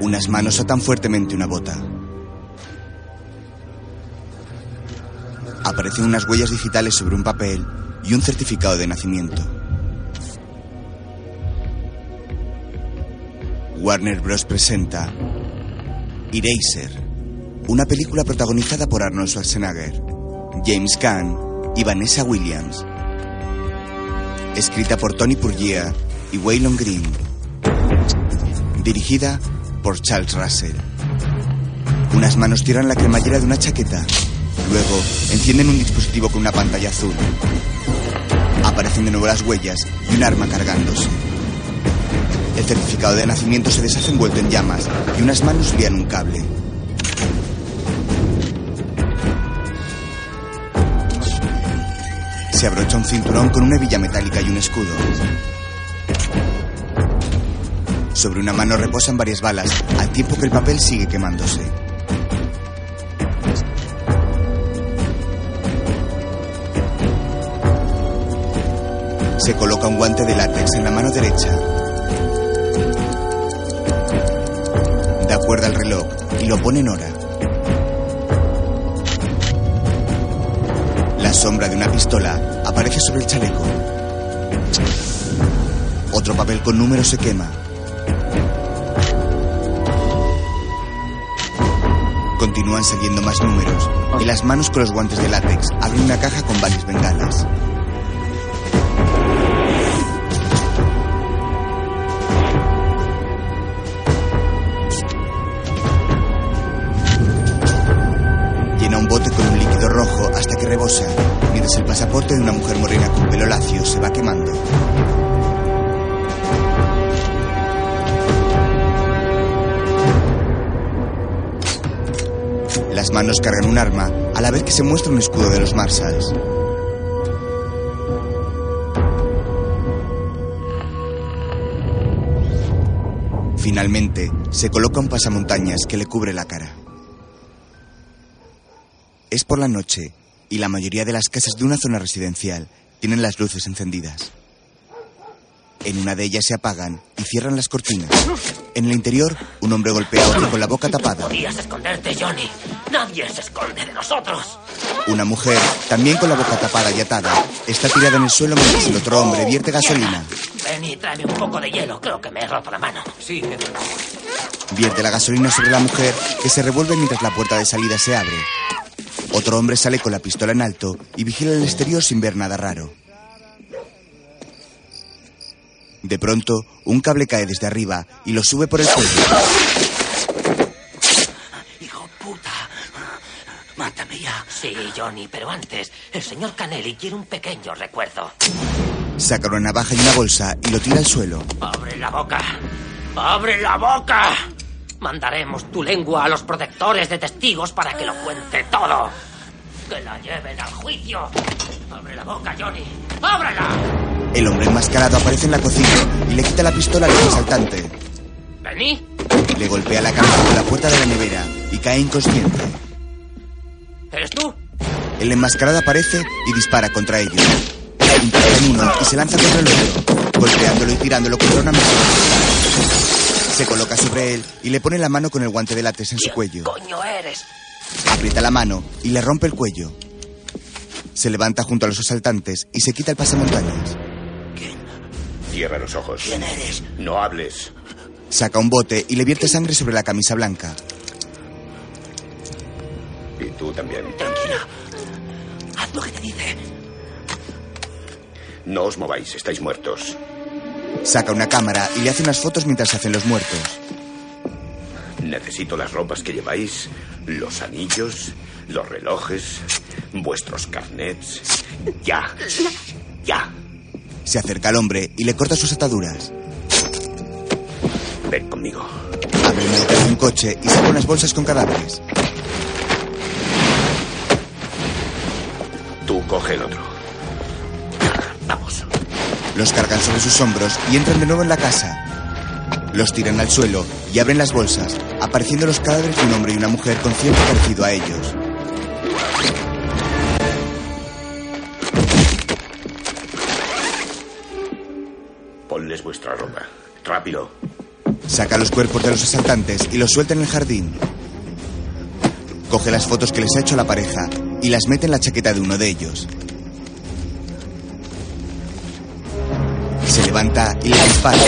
Unas manos atan fuertemente una bota. Aparecen unas huellas digitales sobre un papel y un certificado de nacimiento. Warner Bros. presenta Eraser, una película protagonizada por Arnold Schwarzenegger, James Caan y Vanessa Williams. Escrita por Tony Purgier y Waylon Green. Dirigida por Charles Russell. Unas manos tiran la cremallera de una chaqueta. Luego encienden un dispositivo con una pantalla azul. Aparecen de nuevo las huellas y un arma cargándose. El certificado de nacimiento se deshace envuelto en llamas y unas manos lían un cable. Se abrocha un cinturón con una hebilla metálica y un escudo. Sobre una mano reposan varias balas, al tiempo que el papel sigue quemándose. Se coloca un guante de látex en la mano derecha. Da cuerda al reloj y lo pone en hora. La sombra de una pistola aparece sobre el chaleco. Otro papel con números se quema. Continúan saliendo más números y las manos con los guantes de látex abren una caja con varias bengalas. Llena un bote con un líquido rojo hasta que rebosa, mientras el pasaporte de una mujer morena manos cargan un arma a la vez que se muestra un escudo de los Marshalls. Finalmente, se coloca un pasamontañas que le cubre la cara. Es por la noche y la mayoría de las casas de una zona residencial tienen las luces encendidas. En una de ellas se apagan y cierran las cortinas. En el interior, un hombre golpea a otro con la boca tapada. Podías esconderte, Johnny. Nadie se esconde de nosotros. Una mujer, también con la boca tapada y atada, está tirada en el suelo mientras el otro hombre vierte gasolina. Ven y tráeme un poco de hielo. Creo que me he roto la mano. Sí, Vierte la gasolina sobre la mujer, que se revuelve mientras la puerta de salida se abre. Otro hombre sale con la pistola en alto y vigila el exterior sin ver nada raro. De pronto, un cable cae desde arriba y lo sube por el cuello. Johnny, pero antes, el señor Canelli quiere un pequeño recuerdo. Saca una navaja y una bolsa y lo tira al suelo. ¡Abre la boca! ¡Abre la boca! Mandaremos tu lengua a los protectores de testigos para que lo cuente todo. Que la lleven al juicio. ¡Abre la boca, Johnny! ¡Ábrela! El hombre enmascarado aparece en la cocina y le quita la pistola al asaltante. ¿Vení? Le golpea la cabeza con la puerta de la nevera y cae inconsciente. ¿Eres tú? El enmascarado aparece y dispara contra ellos. Impacta en uno y se lanza contra el otro, golpeándolo y tirándolo contra una mesa. Se coloca sobre él y le pone la mano con el guante de látex en su cuello. coño eres? Aprieta la mano y le rompe el cuello. Se levanta junto a los asaltantes y se quita el pasamontañas. Cierra los ojos. ¿Quién eres? No hables. Saca un bote y le vierte sangre sobre la camisa blanca. Y tú también. Tranquila. Lo que te dice. No os mováis, estáis muertos. Saca una cámara y le hace unas fotos mientras se hacen los muertos. Necesito las ropas que lleváis, los anillos, los relojes, vuestros carnets. Ya. Ya. Se acerca al hombre y le corta sus ataduras. Ven conmigo. Abre el maletero de un coche y saca unas bolsas con cadáveres. Coge el otro. Vamos. Los cargan sobre sus hombros y entran de nuevo en la casa. Los tiran al suelo y abren las bolsas, apareciendo los cadáveres de un hombre y una mujer con cierto parecido a ellos. Ponles vuestra ropa. Rápido. Saca los cuerpos de los asaltantes y los suelta en el jardín. Coge las fotos que les ha hecho la pareja y las mete en la chaqueta de uno de ellos. Se levanta y le dispara.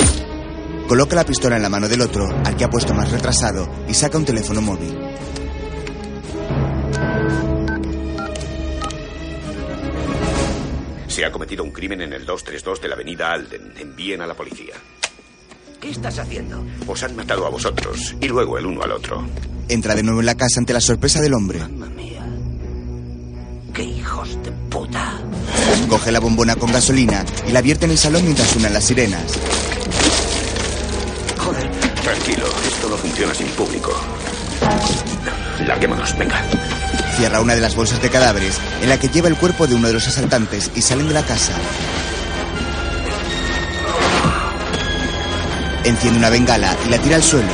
Coloca la pistola en la mano del otro, al que ha puesto más retrasado, y saca un teléfono móvil. Se ha cometido un crimen en el 232 de la avenida Alden. Envíen a la policía. ¿Qué estás haciendo? Os han matado a vosotros y luego el uno al otro. Entra de nuevo en la casa ante la sorpresa del hombre. Mamma mía. ¡Qué hijos de puta! Coge la bombona con gasolina y la vierte en el salón mientras suenan las sirenas. Joder. Tranquilo, esto no funciona sin público. Larguémonos, venga. Cierra una de las bolsas de cadáveres en la que lleva el cuerpo de uno de los asaltantes y salen de la casa. Enciende una bengala y la tira al suelo.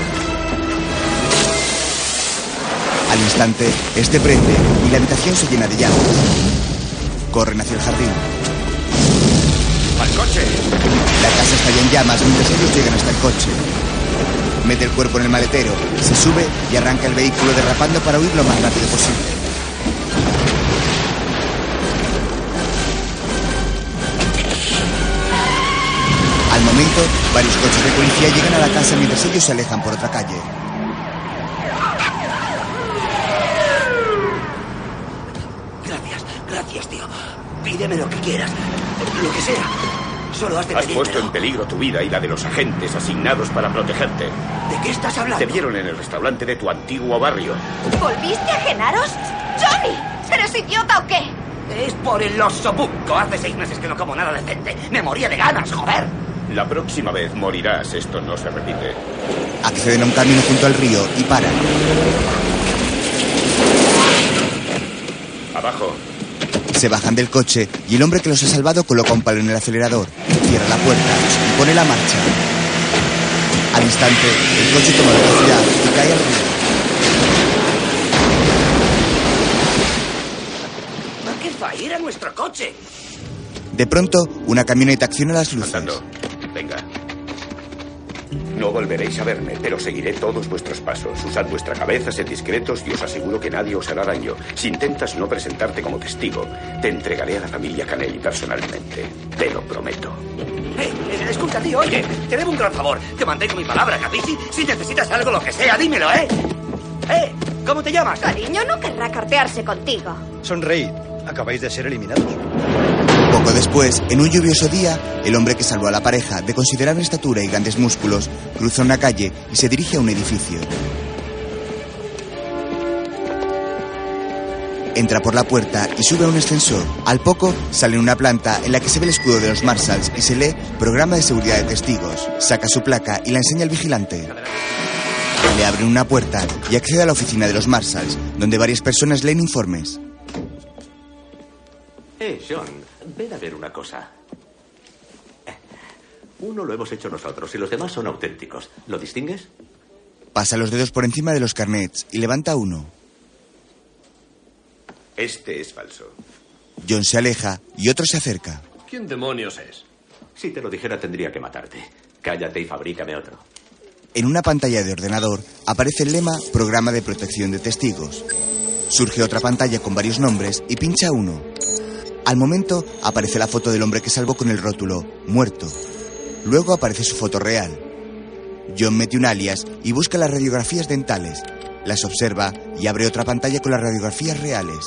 Al instante, este prende y la habitación se llena de llamas. Corren hacia el jardín. ¡Al coche! La casa está ya en llamas mientras ellos llegan hasta el coche. Mete el cuerpo en el maletero, se sube y arranca el vehículo derrapando para huir lo más rápido posible. Al momento, varios coches de policía llegan a la casa mientras ellos se alejan por otra calle. Gracias, gracias, tío. Pídeme lo que quieras. Lo que sea. Solo has de Has puesto en peligro tu vida y la de los agentes asignados para protegerte. ¿De qué estás hablando? Te vieron en el restaurante de tu antiguo barrio. ¿Volviste a Genaros? ¡Johnny! ¿Eres idiota o qué? Es por el oso buco. Hace seis meses que no como nada decente. Me moría de ganas, joder. La próxima vez morirás. Esto no se repite. Acceden a un camino junto al río y paran. Abajo. Se bajan del coche y el hombre que los ha salvado coloca un palo en el acelerador, cierra la puerta y pone la marcha. Al instante, el coche toma velocidad y cae al río. McIntyre era nuestro coche. De pronto, una camioneta acciona las luces. Andando. No volveréis a verme, pero seguiré todos vuestros pasos. Usad vuestra cabeza, sed discretos y os aseguro que nadie os hará daño. Si intentas no presentarte como testigo, te entregaré a la familia Canelli personalmente. Te lo prometo. Eh, eh, escucha, tío, oye, te debo un gran favor. Te mantengo mi palabra, Capici. Si necesitas algo, lo que sea, dímelo, ¿eh? ¿Eh? ¿Cómo te llamas? Cariño no querrá cartearse contigo. Sonreíd. Acabáis de ser eliminados. Poco después, en un lluvioso día, el hombre que salvó a la pareja, de considerable estatura y grandes músculos, cruza una calle y se dirige a un edificio. Entra por la puerta y sube a un ascensor. Al poco, sale en una planta en la que se ve el escudo de los Marshalls y se lee Programa de Seguridad de Testigos. Saca su placa y la enseña al vigilante. Le abren una puerta y accede a la oficina de los Marshalls, donde varias personas leen informes. Eh, Sean, ven a ver una cosa. Uno lo hemos hecho nosotros y los demás son auténticos. ¿Lo distingues? Pasa los dedos por encima de los carnets y levanta uno. Este es falso. John se aleja y otro se acerca. ¿Quién demonios es? Si te lo dijera tendría que matarte. Cállate y fabrícame otro. En una pantalla de ordenador aparece el lema Programa de Protección de Testigos. Surge otra pantalla con varios nombres y pincha uno. Al momento aparece la foto del hombre que salvó con el rótulo Muerto. Luego aparece su foto real. John mete un alias y busca las radiografías dentales. Las observa y abre otra pantalla con las radiografías reales.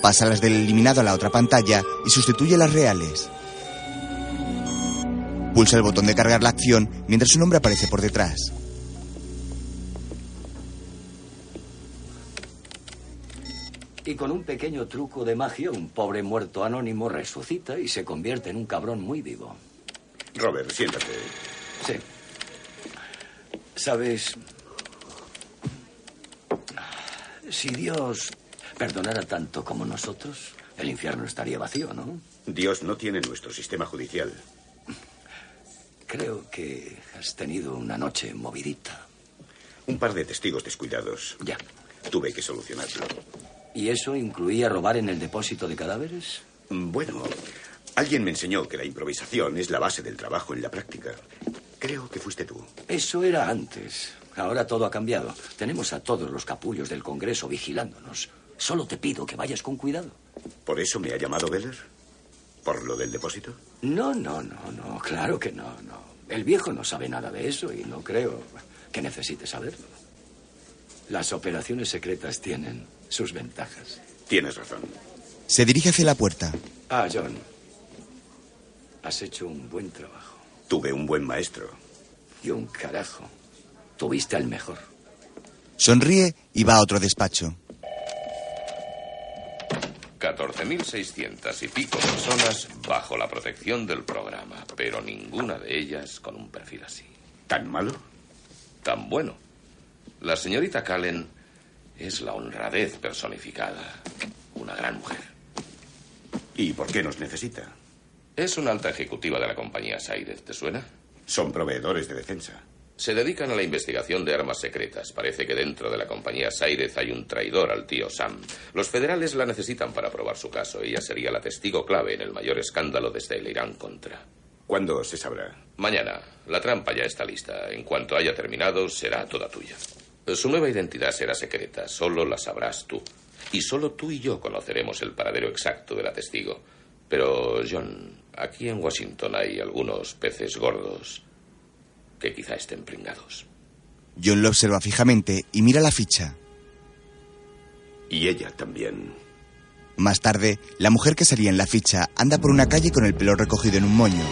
Pasa las del eliminado a la otra pantalla y sustituye las reales. Pulsa el botón de cargar la acción mientras su nombre aparece por detrás. Y con un pequeño truco de magia, un pobre muerto anónimo resucita y se convierte en un cabrón muy vivo. Robert, siéntate. Sí. Sabes, si Dios perdonara tanto como nosotros, el infierno estaría vacío, ¿no? Dios no tiene nuestro sistema judicial. Creo que has tenido una noche movidita. Un par de testigos descuidados. Ya. Tuve que solucionarlo. ¿Y eso incluía robar en el depósito de cadáveres? Bueno, alguien me enseñó que la improvisación es la base del trabajo en la práctica. Creo que fuiste tú. Eso era antes. Ahora todo ha cambiado. Tenemos a todos los capullos del Congreso vigilándonos. Solo te pido que vayas con cuidado. ¿Por eso me ha llamado Beller? ¿Por lo del depósito? No, no, no, no. Claro que no, no. El viejo no sabe nada de eso y no creo que necesite saberlo. Las operaciones secretas tienen sus ventajas. Tienes razón. Se dirige hacia la puerta. Ah, John. Has hecho un buen trabajo. Tuve un buen maestro. Y un carajo. Tuviste al mejor. Sonríe y va a otro despacho. 14.600 y pico personas bajo la protección del programa, pero ninguna de ellas con un perfil así. ¿Tan malo? Tan bueno. La señorita Callen es la honradez personificada. Una gran mujer. ¿Y por qué nos necesita? Es una alta ejecutiva de la compañía Sairez, ¿te suena? Son proveedores de defensa. Se dedican a la investigación de armas secretas. Parece que dentro de la compañía Sairez hay un traidor al tío Sam. Los federales la necesitan para probar su caso. Ella sería la testigo clave en el mayor escándalo desde el Irán contra. ¿Cuándo se sabrá? Mañana. La trampa ya está lista. En cuanto haya terminado, será toda tuya. Su nueva identidad será secreta. Solo la sabrás tú. Y solo tú y yo conoceremos el paradero exacto de la testigo. Pero, John, aquí en Washington hay algunos peces gordos que quizá estén pringados. John lo observa fijamente y mira la ficha. Y ella también. Más tarde, la mujer que salía en la ficha anda por una calle con el pelo recogido en un moño.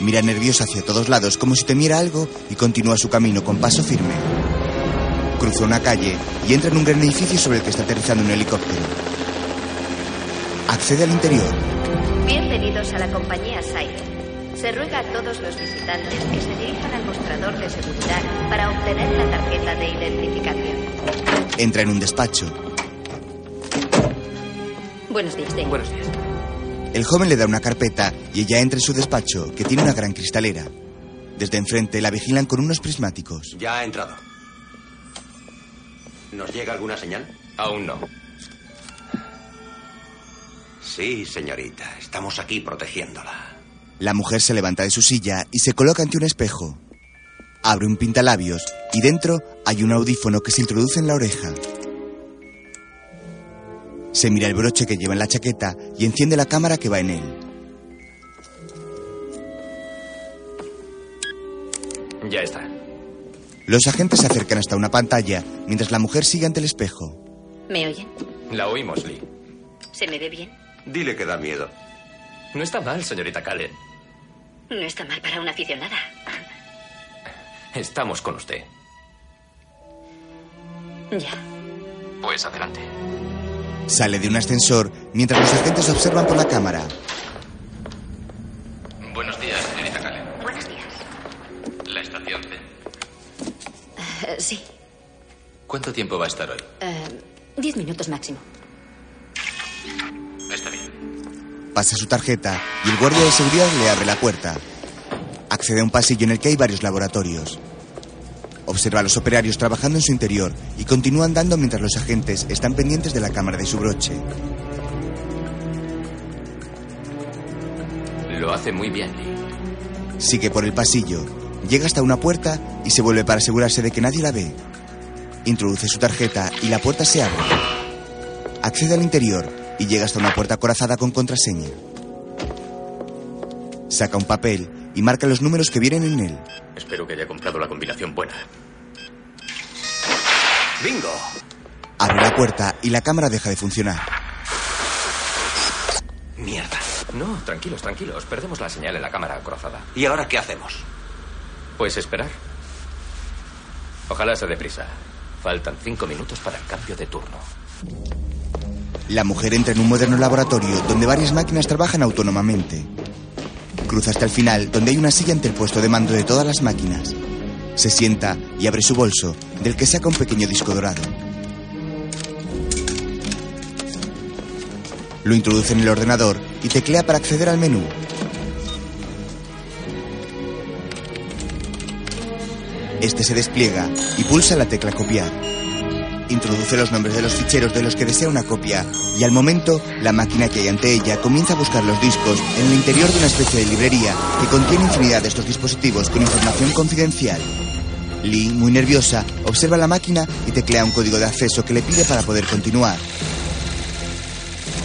Mira nerviosa hacia todos lados como si temiera algo y continúa su camino con paso firme. Cruza una calle y entra en un gran edificio sobre el que está aterrizando un helicóptero. Accede al interior. Bienvenidos a la compañía Siren. Se ruega a todos los visitantes que se dirijan al mostrador de seguridad para obtener la tarjeta de identificación. Entra en un despacho. Buenos días, Dave. Buenos días. El joven le da una carpeta y ella entra en su despacho, que tiene una gran cristalera. Desde enfrente la vigilan con unos prismáticos. Ya ha entrado. ¿Nos llega alguna señal? Aún no. Sí, señorita. Estamos aquí protegiéndola. La mujer se levanta de su silla y se coloca ante un espejo. Abre un pintalabios y dentro hay un audífono que se introduce en la oreja. Se mira el broche que lleva en la chaqueta y enciende la cámara que va en él. Ya está. Los agentes se acercan hasta una pantalla mientras la mujer sigue ante el espejo. ¿Me oyen? La oímos, Lee. ¿Se me ve bien? Dile que da miedo. No está mal, señorita Callen. No está mal para una aficionada. Estamos con usted. Ya. Pues adelante. Sale de un ascensor mientras los agentes observan por la cámara. Buenos días, señorita Callen. Buenos días. ¿La estación C? Eh, sí. ¿Cuánto tiempo va a estar hoy? Eh, diez minutos máximo. Pasa su tarjeta y el guardia de seguridad le abre la puerta. Accede a un pasillo en el que hay varios laboratorios. Observa a los operarios trabajando en su interior y continúa andando mientras los agentes están pendientes de la cámara de su broche. Lo hace muy bien, Lee. Sigue por el pasillo, llega hasta una puerta y se vuelve para asegurarse de que nadie la ve. Introduce su tarjeta y la puerta se abre. Accede al interior y llega hasta una puerta acorazada con contraseña. Saca un papel y marca los números que vienen en él. Espero que haya comprado la combinación buena. ¡Bingo! Abre la puerta y la cámara deja de funcionar. Mierda. No, tranquilos, tranquilos. Perdemos la señal en la cámara acorazada. ¿Y ahora qué hacemos? Pues esperar. Ojalá se dé prisa. Faltan cinco minutos para el cambio de turno. La mujer entra en un moderno laboratorio donde varias máquinas trabajan autónomamente. Cruza hasta el final, donde hay una silla ante el puesto de mando de todas las máquinas. Se sienta y abre su bolso, del que saca un pequeño disco dorado. Lo introduce en el ordenador y teclea para acceder al menú. Este se despliega y pulsa la tecla copiar. Introduce los nombres de los ficheros de los que desea una copia y al momento la máquina que hay ante ella comienza a buscar los discos en el interior de una especie de librería que contiene infinidad de estos dispositivos con información confidencial. Lee, muy nerviosa, observa la máquina y teclea un código de acceso que le pide para poder continuar.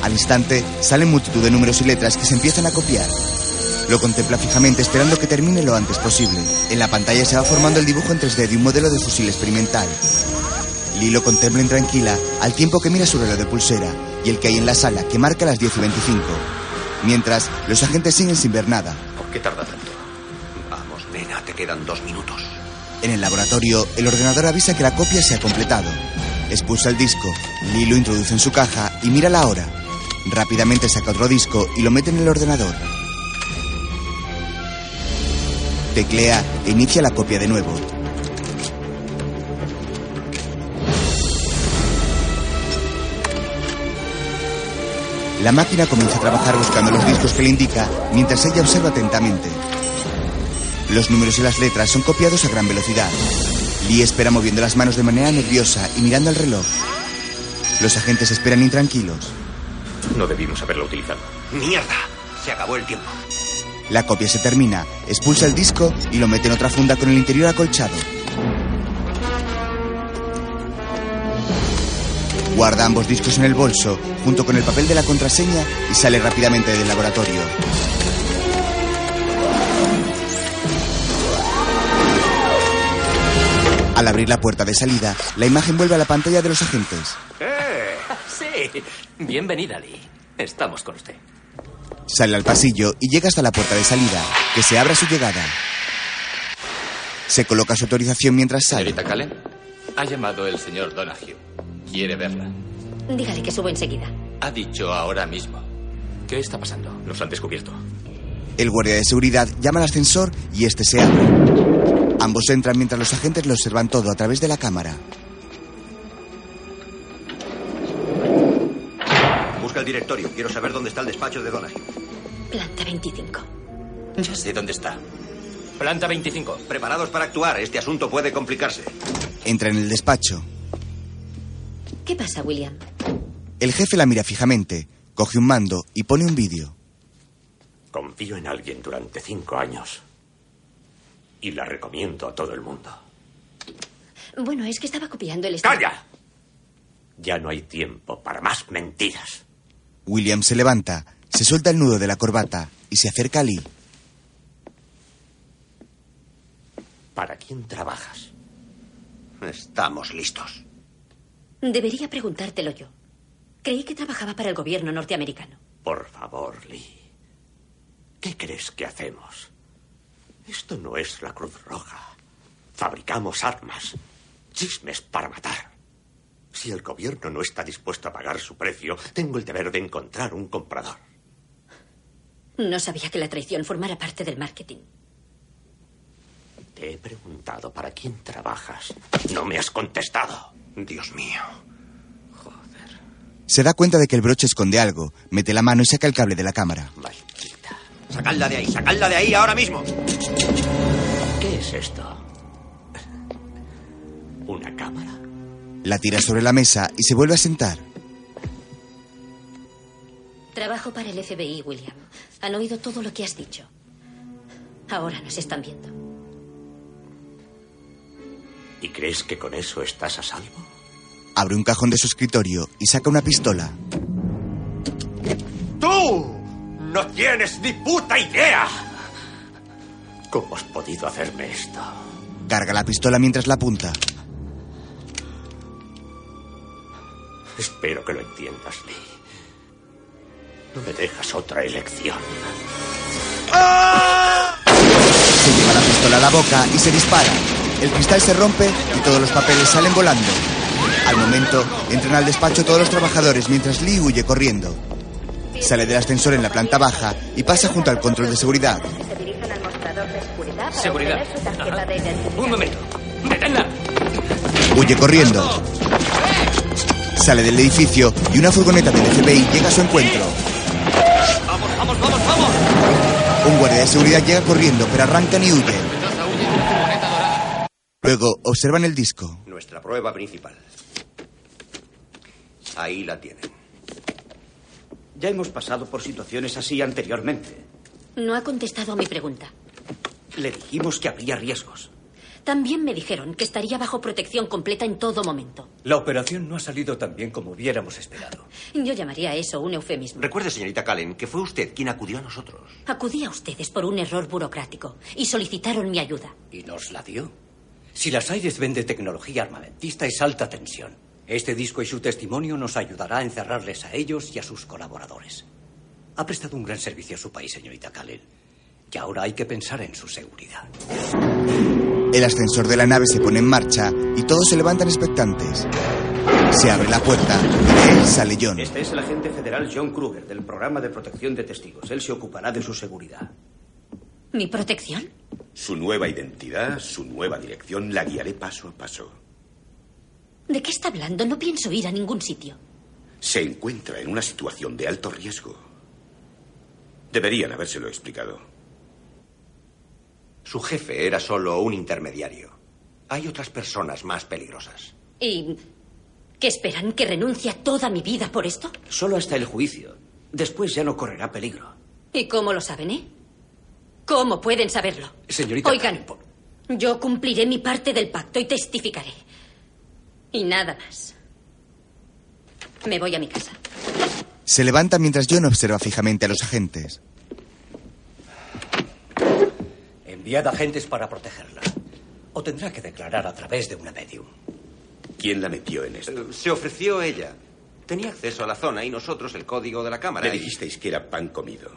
Al instante, salen multitud de números y letras que se empiezan a copiar. Lo contempla fijamente esperando que termine lo antes posible. En la pantalla se va formando el dibujo en 3D de un modelo de fusil experimental. Lee lo contempla intranquila al tiempo que mira su reloj de pulsera y el que hay en la sala que marca las 10 y 25. Mientras, los agentes siguen sin ver nada. ¿Por qué tarda tanto? Vamos, nena, te quedan dos minutos. En el laboratorio, el ordenador avisa que la copia se ha completado. Expulsa el disco, Lee lo introduce en su caja y mira la hora. Rápidamente saca otro disco y lo mete en el ordenador. Teclea e inicia la copia de nuevo. La máquina comienza a trabajar buscando los discos que le indica mientras ella observa atentamente. Los números y las letras son copiados a gran velocidad. Lee espera moviendo las manos de manera nerviosa y mirando el reloj. Los agentes esperan intranquilos. No debimos haberlo utilizado. ¡Mierda! Se acabó el tiempo. La copia se termina, expulsa el disco y lo mete en otra funda con el interior acolchado. Guarda ambos discos en el bolso, junto con el papel de la contraseña, y sale rápidamente del laboratorio. Al abrir la puerta de salida, la imagen vuelve a la pantalla de los agentes. Sí. Bienvenida, Lee. Estamos con usted. Sale al pasillo y llega hasta la puerta de salida, que se abre a su llegada. Se coloca su autorización mientras sale. Señorita Callen, ha llamado el señor Donahue. Quiere verla. Dígale que subo enseguida. Ha dicho ahora mismo. ¿Qué está pasando? Nos han descubierto. El guardia de seguridad llama al ascensor y este se abre. Ambos entran mientras los agentes lo observan todo a través de la cámara. Busca el directorio. Quiero saber dónde está el despacho de Donahue. Planta 25. Ya sé dónde está. Planta 25. Preparados para actuar. Este asunto puede complicarse. Entra en el despacho. ¿Qué pasa, William? El jefe la mira fijamente, coge un mando y pone un vídeo. Confío en alguien durante cinco años. Y la recomiendo a todo el mundo. Bueno, es que estaba copiando el... ¡Calla! Ya no hay tiempo para más mentiras. William se levanta, se suelta el nudo de la corbata y se acerca a Lee. ¿Para quién trabajas? Estamos listos. Debería preguntártelo yo. Creí que trabajaba para el gobierno norteamericano. Por favor, Lee. ¿Qué crees que hacemos? Esto no es la Cruz Roja. Fabricamos armas, chismes para matar. Si el gobierno no está dispuesto a pagar su precio, tengo el deber de encontrar un comprador. No sabía que la traición formara parte del marketing. Te he preguntado para quién trabajas. No me has contestado. Dios mío. Se da cuenta de que el broche esconde algo, mete la mano y saca el cable de la cámara. Sacadla de ahí, sacadla de ahí ahora mismo. ¿Qué es esto? ¿Una cámara? La tira sobre la mesa y se vuelve a sentar. Trabajo para el FBI, William. Han oído todo lo que has dicho. Ahora nos están viendo. ¿Y crees que con eso estás a salvo? Abre un cajón de su escritorio y saca una pistola. ¡Tú! ¡No tienes ni puta idea! ¿Cómo has podido hacerme esto? Carga la pistola mientras la apunta. Espero que lo entiendas, Lee. No me dejas otra elección. Se lleva la pistola a la boca y se dispara. El cristal se rompe y todos los papeles salen volando. Al momento, entran al despacho todos los trabajadores mientras Lee huye corriendo. Sale del ascensor en la planta baja y pasa junto al control de seguridad. Se dirigen al mostrador de seguridad identificación. Un momento. ¡Deténla! Huye corriendo. Sale del edificio y una furgoneta del FBI llega a su encuentro. ¡Vamos, vamos, vamos, vamos! Un guardia de seguridad llega corriendo, pero arrancan y huyen. Luego observan el disco. Nuestra prueba principal. Ahí la tienen. Ya hemos pasado por situaciones así anteriormente. No ha contestado a mi pregunta. Le dijimos que habría riesgos. También me dijeron que estaría bajo protección completa en todo momento. La operación no ha salido tan bien como hubiéramos esperado. Yo llamaría a eso un eufemismo. Recuerde, señorita Callen, que fue usted quien acudió a nosotros. Acudí a ustedes por un error burocrático y solicitaron mi ayuda. ¿Y nos la dio? Si las Aires vende tecnología armamentista es alta tensión. Este disco y su testimonio nos ayudará a encerrarles a ellos y a sus colaboradores. Ha prestado un gran servicio a su país, señorita Kalel. Y ahora hay que pensar en su seguridad. El ascensor de la nave se pone en marcha y todos se levantan expectantes. Se abre la puerta y de él sale John. Este es el agente federal John Kruger del programa de protección de testigos. Él se ocupará de su seguridad. ¿Mi protección? Su nueva identidad, su nueva dirección, la guiaré paso a paso. ¿De qué está hablando? No pienso ir a ningún sitio. Se encuentra en una situación de alto riesgo. Deberían habérselo explicado. Su jefe era solo un intermediario. Hay otras personas más peligrosas. ¿Y qué esperan? ¿Que renuncie a toda mi vida por esto? Solo hasta el juicio. Después ya no correrá peligro. ¿Y cómo lo saben, eh? ¿Cómo pueden saberlo? Señorita. Oigan, yo cumpliré mi parte del pacto y testificaré. Y nada más. Me voy a mi casa. Se levanta mientras John observa fijamente a los agentes. Enviad agentes para protegerla. O tendrá que declarar a través de una medium. ¿Quién la metió en esto? Eh, Se ofreció ella. Tenía acceso a la zona y nosotros el código de la cámara. Le y- dijisteis que era pan comido.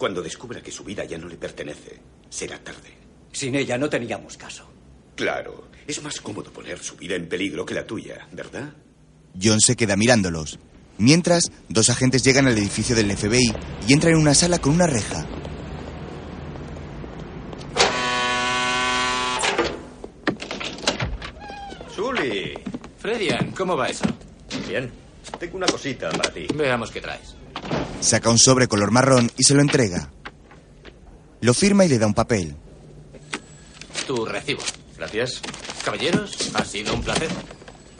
Cuando descubra que su vida ya no le pertenece, será tarde. Sin ella no teníamos caso. Claro, es más cómodo poner su vida en peligro que la tuya, ¿verdad? John se queda mirándolos. Mientras, dos agentes llegan al edificio del FBI y entran en una sala con una reja. Sully. Fredian, ¿cómo va eso? Bien. Tengo una cosita para ti. Veamos qué traes. Saca un sobre color marrón y se lo entrega. Lo firma y le da un papel. Tu recibo. Gracias. Caballeros, ha sido un placer.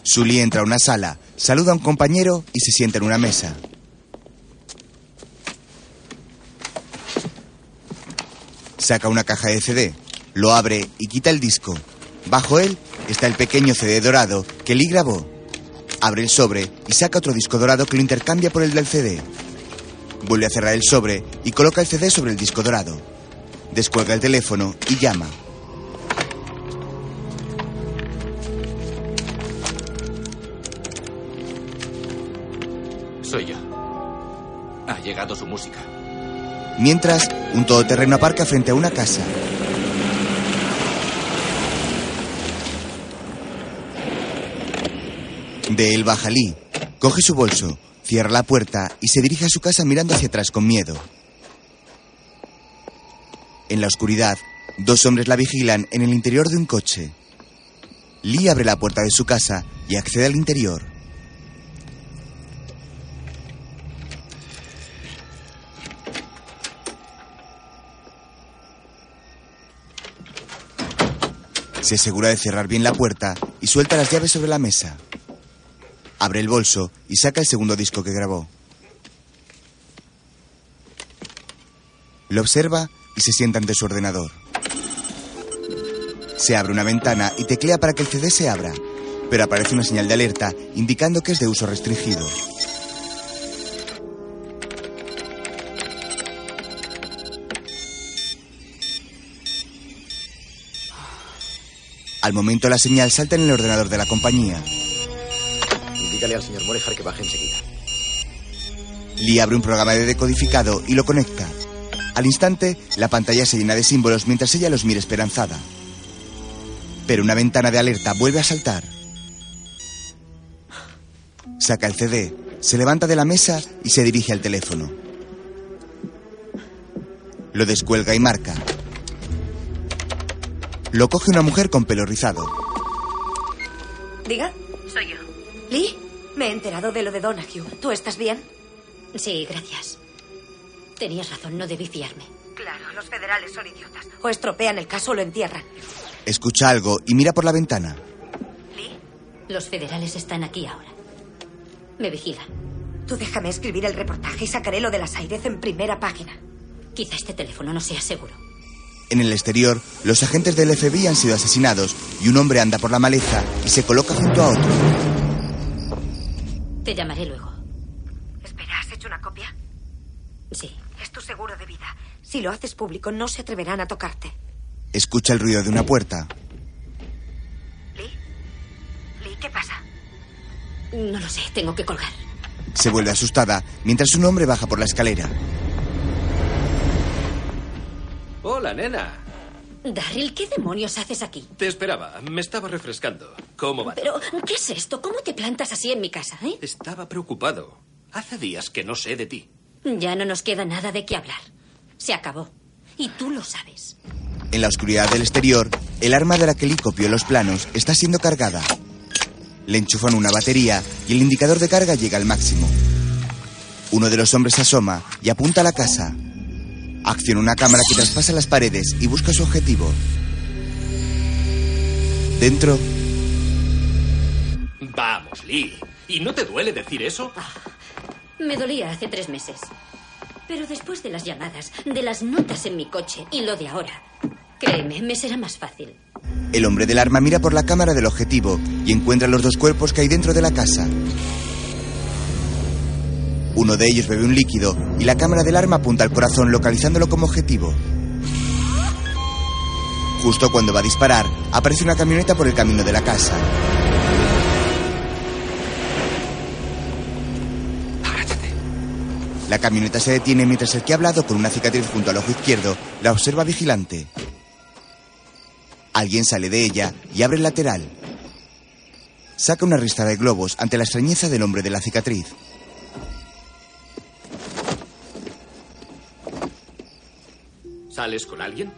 Sully entra a una sala, saluda a un compañero y se sienta en una mesa. Saca una caja de CD, lo abre y quita el disco. Bajo él está el pequeño CD dorado que Lee grabó. Abre el sobre y saca otro disco dorado que lo intercambia por el del CD. Vuelve a cerrar el sobre y coloca el CD sobre el disco dorado. Descuelga el teléfono y llama. Soy yo. Ha llegado su música. Mientras, un todoterreno aparca frente a una casa. De él baja Lee, coge su bolso, cierra la puerta y se dirige a su casa mirando hacia atrás con miedo. En la oscuridad, dos hombres la vigilan en el interior de un coche. Lee abre la puerta de su casa y accede al interior. Se asegura de cerrar bien la puerta y suelta las llaves sobre la mesa. Abre el bolso y saca el segundo disco que grabó. Lo observa y se sienta ante su ordenador. Se abre una ventana y teclea para que el CD se abra, pero aparece una señal de alerta indicando que es de uso restringido. Al momento la señal salta en el ordenador de la compañía. Indícale al señor Morejar que baje enseguida. Lee abre un programa de decodificado y lo conecta. Al instante, la pantalla se llena de símbolos mientras ella los mira esperanzada. Pero una ventana de alerta vuelve a saltar. Saca el CD, se levanta de la mesa y se dirige al teléfono. Lo descuelga y marca. Lo coge una mujer con pelo rizado. Diga. Soy yo. Lee, me he enterado de lo de Donahue. ¿Tú estás bien? Sí, gracias. Tenías razón, no debí fiarme. Claro, los federales son idiotas. O estropean el caso o lo entierran. Escucha algo y mira por la ventana. Los federales están aquí ahora. Me vigila. Tú déjame escribir el reportaje y sacaré lo de las aires en primera página. Quizá este teléfono no sea seguro. En el exterior, los agentes del FBI han sido asesinados y un hombre anda por la maleza y se coloca junto a otro. Te llamaré luego. Espera, ¿has hecho una copia? Sí. Es tu seguro de vida. Si lo haces público, no se atreverán a tocarte. Escucha el ruido de una puerta. Lee, ¿qué pasa? No lo sé, tengo que colgar. Se vuelve asustada mientras un hombre baja por la escalera. Hola, nena. Daryl, ¿qué demonios haces aquí? Te esperaba. Me estaba refrescando. ¿Cómo va? Pero, ¿qué es esto? ¿Cómo te plantas así en mi casa, eh? Estaba preocupado. Hace días que no sé de ti. Ya no nos queda nada de qué hablar. Se acabó. Y tú lo sabes. En la oscuridad del exterior, el arma de la que Lee copió los planos está siendo cargada. Le enchufan una batería y el indicador de carga llega al máximo. Uno de los hombres asoma y apunta a la casa. Acciona una cámara que traspasa las paredes y busca su objetivo. Dentro, Vamos, Lee. ¿Y no te duele decir eso? Me dolía hace tres meses. Pero después de las llamadas, de las notas en mi coche y lo de ahora, créeme, me será más fácil. el hombre del arma mira por la cámara del objetivo y encuentra los dos cuerpos que hay dentro de la casa. Uno de ellos bebe un líquido y la cámara del arma apunta al corazón localizándolo como objetivo. Justo cuando va a disparar, aparece una camioneta por el camino de la casa. La camioneta se detiene mientras el que ha hablado con una cicatriz junto al ojo izquierdo la observa vigilante. Alguien sale de ella y abre el lateral. Saca una ristra de globos ante la extrañeza del hombre de la cicatriz. ¿Sales con alguien?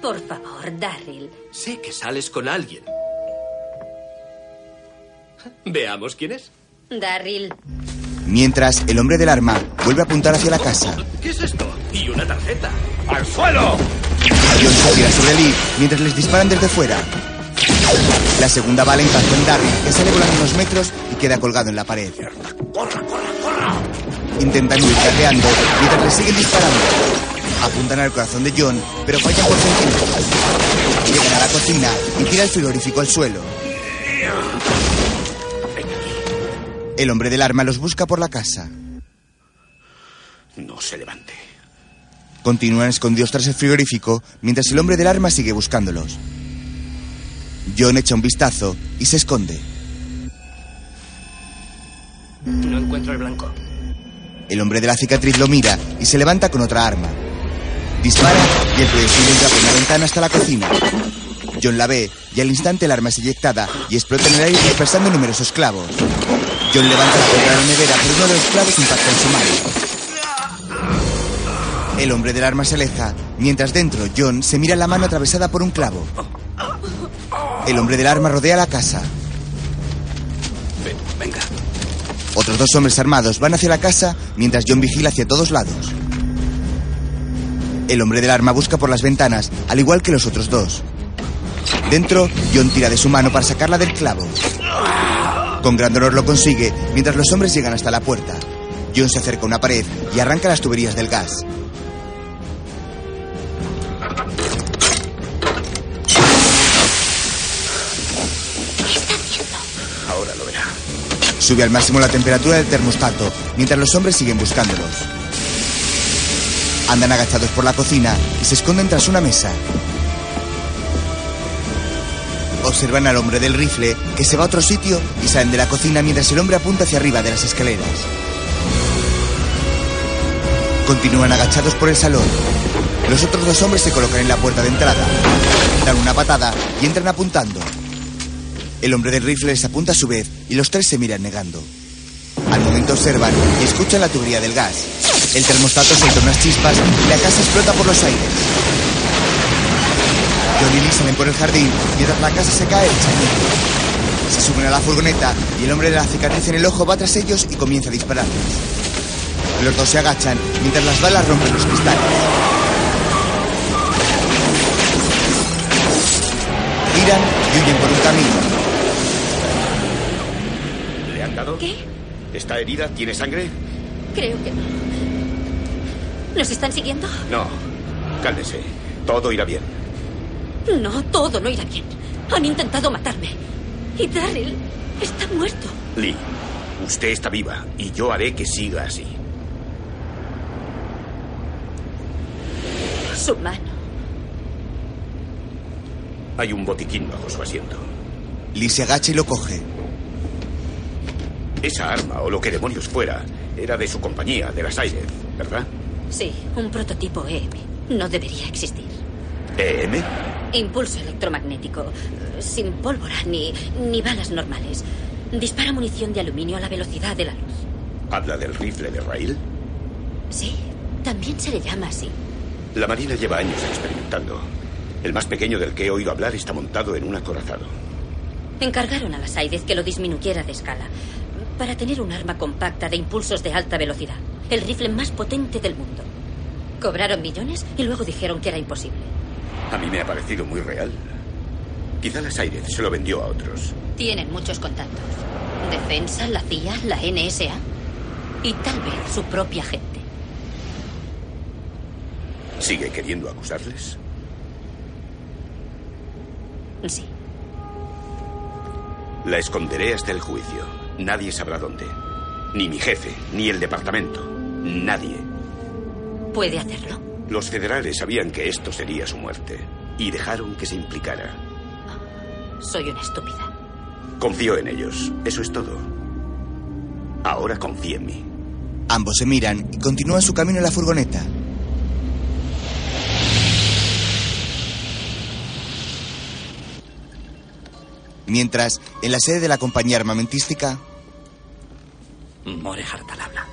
Por favor, Daryl. Sé que sales con alguien. Veamos quién es. Daryl. Mientras, el hombre del arma vuelve a apuntar hacia la casa. ¿Qué es esto? Y una tarjeta. ¡Al suelo! John se tira sobre Lee mientras les disparan desde fuera. La segunda bala impacta en Darryl, que sale volando unos metros y queda colgado en la pared. Intentan huir carreando mientras les siguen disparando. Apuntan al corazón de John, pero fallan por centímetros. Llegan a la cocina y tira el frigorífico al suelo. El hombre del arma los busca por la casa. No se levante. Continúan escondidos tras el frigorífico mientras el hombre del arma sigue buscándolos. John echa un vistazo y se esconde. No encuentro el blanco. El hombre de la cicatriz lo mira y se levanta con otra arma. Dispara y el proyectil entra por una ventana hasta la cocina. John la ve y al instante el arma es eyectada y explota en el aire dispersando numerosos clavos. John levanta la contra la nevera, pero uno de los clavos impacta en su mano. El hombre del arma se aleja, mientras dentro John se mira la mano atravesada por un clavo. El hombre del arma rodea la casa. Ven, venga. Otros dos hombres armados van hacia la casa mientras John vigila hacia todos lados. El hombre del arma busca por las ventanas, al igual que los otros dos. Dentro, John tira de su mano para sacarla del clavo. Con gran dolor lo consigue mientras los hombres llegan hasta la puerta. John se acerca a una pared y arranca las tuberías del gas. Ahora lo verá. Sube al máximo la temperatura del termostato mientras los hombres siguen buscándolos. Andan agachados por la cocina y se esconden tras una mesa. Observan al hombre del rifle que se va a otro sitio y salen de la cocina mientras el hombre apunta hacia arriba de las escaleras. Continúan agachados por el salón. Los otros dos hombres se colocan en la puerta de entrada. Dan una patada y entran apuntando. El hombre del rifle les apunta a su vez y los tres se miran negando. Al momento observan y escuchan la tubería del gas. El termostato suelta unas chispas y la casa explota por los aires. John y Lee salen por el jardín mientras la casa se cae hecha añicos. Se suben a la furgoneta y el hombre de la cicatriz en el ojo va tras ellos y comienza a dispararles. Los dos se agachan mientras las balas rompen los cristales. Giran y huyen por un camino. ¿Le han dado? ¿Qué? ¿Está herida? ¿Tiene sangre? Creo que no. ¿Nos están siguiendo? No. Cálmese. Todo irá bien. No, todo no irá bien. Han intentado matarme. Y Darryl está muerto. Lee, usted está viva y yo haré que siga así. Su mano. Hay un botiquín bajo su asiento. Lee se agacha y lo coge. Esa arma, o lo que demonios fuera, era de su compañía, de las Aires, ¿verdad? Sí, un prototipo EM. No debería existir. ¿EM? Impulso electromagnético. Sin pólvora ni, ni balas normales. Dispara munición de aluminio a la velocidad de la luz. ¿Habla del rifle de Rail? Sí, también se le llama así. La Marina lleva años experimentando. El más pequeño del que he oído hablar está montado en un acorazado. Encargaron a las Aidez que lo disminuyera de escala para tener un arma compacta de impulsos de alta velocidad. El rifle más potente del mundo. Cobraron millones y luego dijeron que era imposible. A mí me ha parecido muy real. Quizá la Aires se lo vendió a otros. Tienen muchos contactos. Defensa, la CIA, la NSA y tal vez su propia gente. ¿Sigue queriendo acusarles? Sí. La esconderé hasta el juicio. Nadie sabrá dónde. Ni mi jefe, ni el departamento. Nadie. ¿Puede hacerlo? Los federales sabían que esto sería su muerte y dejaron que se implicara. Soy una estúpida. Confío en ellos. Eso es todo. Ahora confía en mí. Ambos se miran y continúan su camino en la furgoneta. Mientras, en la sede de la compañía armamentística. More Hartal habla.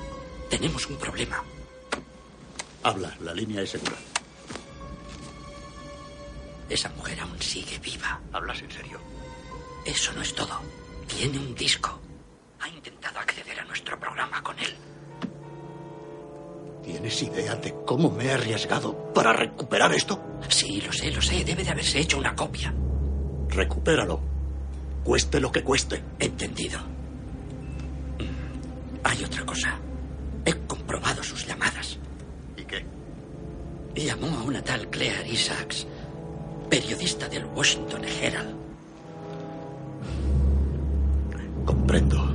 Tenemos un problema. Habla, la línea es segura. Esa mujer aún sigue viva. ¿Hablas en serio? Eso no es todo. Tiene un disco. Ha intentado acceder a nuestro programa con él. ¿Tienes idea de cómo me he arriesgado para recuperar esto? Sí, lo sé, lo sé. Debe de haberse hecho una copia. Recupéralo. Cueste lo que cueste. Entendido. Hay otra cosa. He comprobado sus llamadas. ¿Y qué? Llamó a una tal Claire Isaacs, periodista del Washington Herald. Comprendo.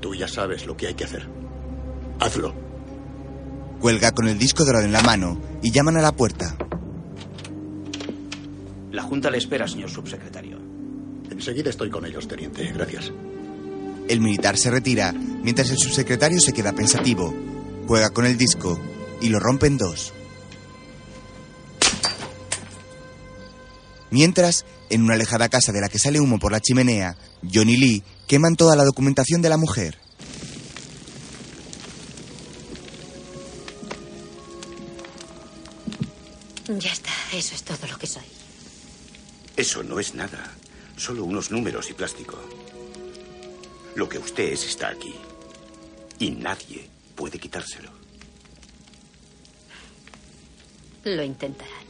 Tú ya sabes lo que hay que hacer. Hazlo. Cuelga con el disco dorado en la mano y llaman a la puerta. La Junta le espera, señor subsecretario. Enseguida estoy con ellos, teniente. Gracias. El militar se retira mientras el subsecretario se queda pensativo. Juega con el disco y lo rompe en dos. Mientras, en una alejada casa de la que sale humo por la chimenea, John y Lee queman toda la documentación de la mujer. Ya está, eso es todo lo que soy. Eso no es nada. Solo unos números y plástico. Lo que usted es está aquí. Y nadie puede quitárselo. Lo intentarán.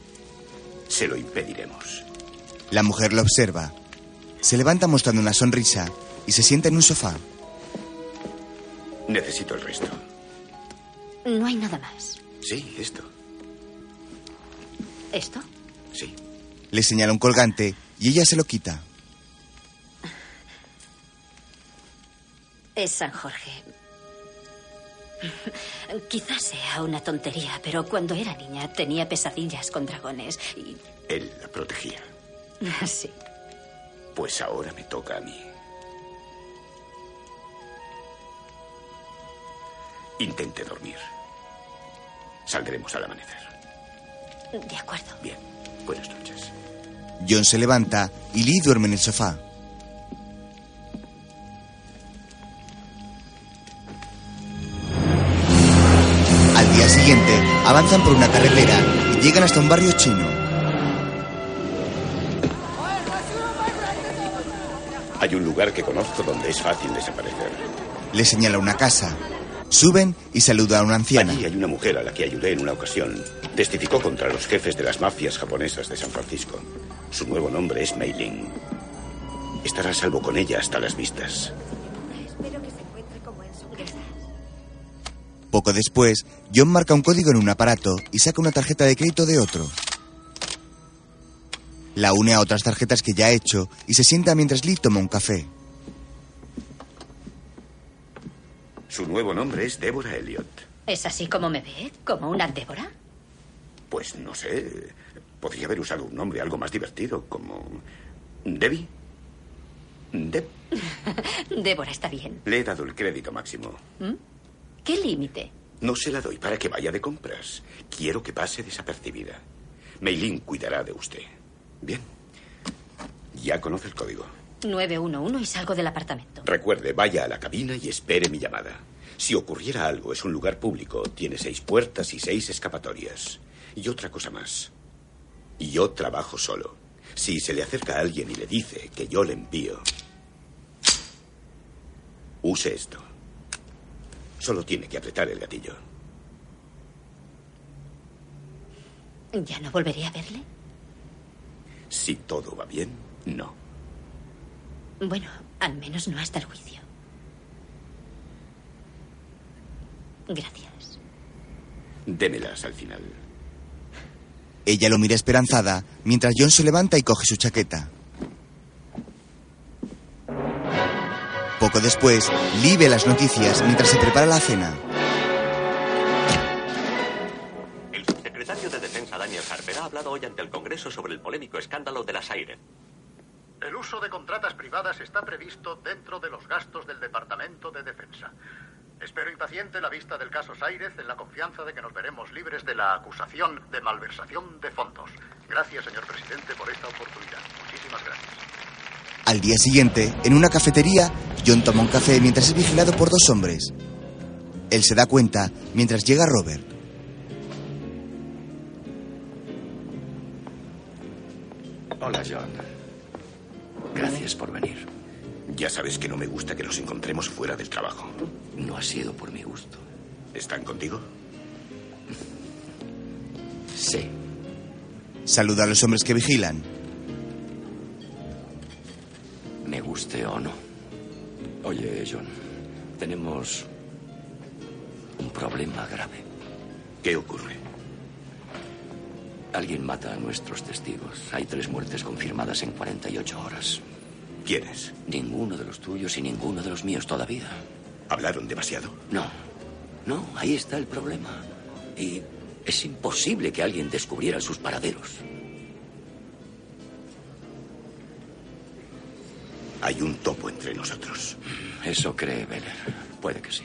Se lo impediremos. La mujer lo observa. Se levanta mostrando una sonrisa y se sienta en un sofá. Necesito el resto. No hay nada más. Sí, esto. ¿Esto? Sí. Le señala un colgante y ella se lo quita. Es San Jorge. Quizás sea una tontería, pero cuando era niña tenía pesadillas con dragones y... Él la protegía. Sí. Pues ahora me toca a mí. Intente dormir. Saldremos al amanecer. De acuerdo. Bien. Buenas noches. John se levanta y Lee duerme en el sofá. Día siguiente, avanzan por una carretera y llegan hasta un barrio chino. Hay un lugar que conozco donde es fácil desaparecer. Le señala una casa. Suben y saluda a una anciana. Allí hay una mujer a la que ayudé en una ocasión. Testificó contra los jefes de las mafias japonesas de San Francisco. Su nuevo nombre es Mei Ling. Estará a salvo con ella hasta las vistas. Poco después, John marca un código en un aparato y saca una tarjeta de crédito de otro. La une a otras tarjetas que ya ha hecho y se sienta mientras Lee toma un café. Su nuevo nombre es Deborah Elliot. ¿Es así como me ve? ¿Como una Débora? Pues no sé. Podría haber usado un nombre algo más divertido, como. Debbie. Deb. Débora está bien. Le he dado el crédito máximo. ¿Mm? ¿Qué límite? No se la doy para que vaya de compras. Quiero que pase desapercibida. Meilín cuidará de usted. Bien. Ya conoce el código. 911 y salgo del apartamento. Recuerde, vaya a la cabina y espere mi llamada. Si ocurriera algo, es un lugar público. Tiene seis puertas y seis escapatorias. Y otra cosa más. Yo trabajo solo. Si se le acerca a alguien y le dice que yo le envío, use esto. Solo tiene que apretar el gatillo. ¿Ya no volveré a verle? Si todo va bien, no. Bueno, al menos no hasta el juicio. Gracias. Démelas al final. Ella lo mira esperanzada mientras John se levanta y coge su chaqueta. Poco después, Lee ve las noticias mientras se prepara la cena. El subsecretario de Defensa Daniel Harper ha hablado hoy ante el Congreso sobre el polémico escándalo de las Aires. El uso de contratas privadas está previsto dentro de los gastos del Departamento de Defensa. Espero impaciente la vista del caso Sairez en la confianza de que nos veremos libres de la acusación de malversación de fondos. Gracias, señor presidente, por esta oportunidad. Muchísimas gracias. Al día siguiente, en una cafetería, John toma un café mientras es vigilado por dos hombres. Él se da cuenta mientras llega Robert. Hola, John. Gracias por venir. Ya sabes que no me gusta que nos encontremos fuera del trabajo. No ha sido por mi gusto. ¿Están contigo? Sí. Saluda a los hombres que vigilan. Me guste o no. Oye, John, tenemos un problema grave. ¿Qué ocurre? Alguien mata a nuestros testigos. Hay tres muertes confirmadas en 48 horas. ¿Quiénes? Ninguno de los tuyos y ninguno de los míos todavía. ¿Hablaron demasiado? No. No, ahí está el problema. Y es imposible que alguien descubriera sus paraderos. Hay un topo entre nosotros. Eso cree Beller. Puede que sí.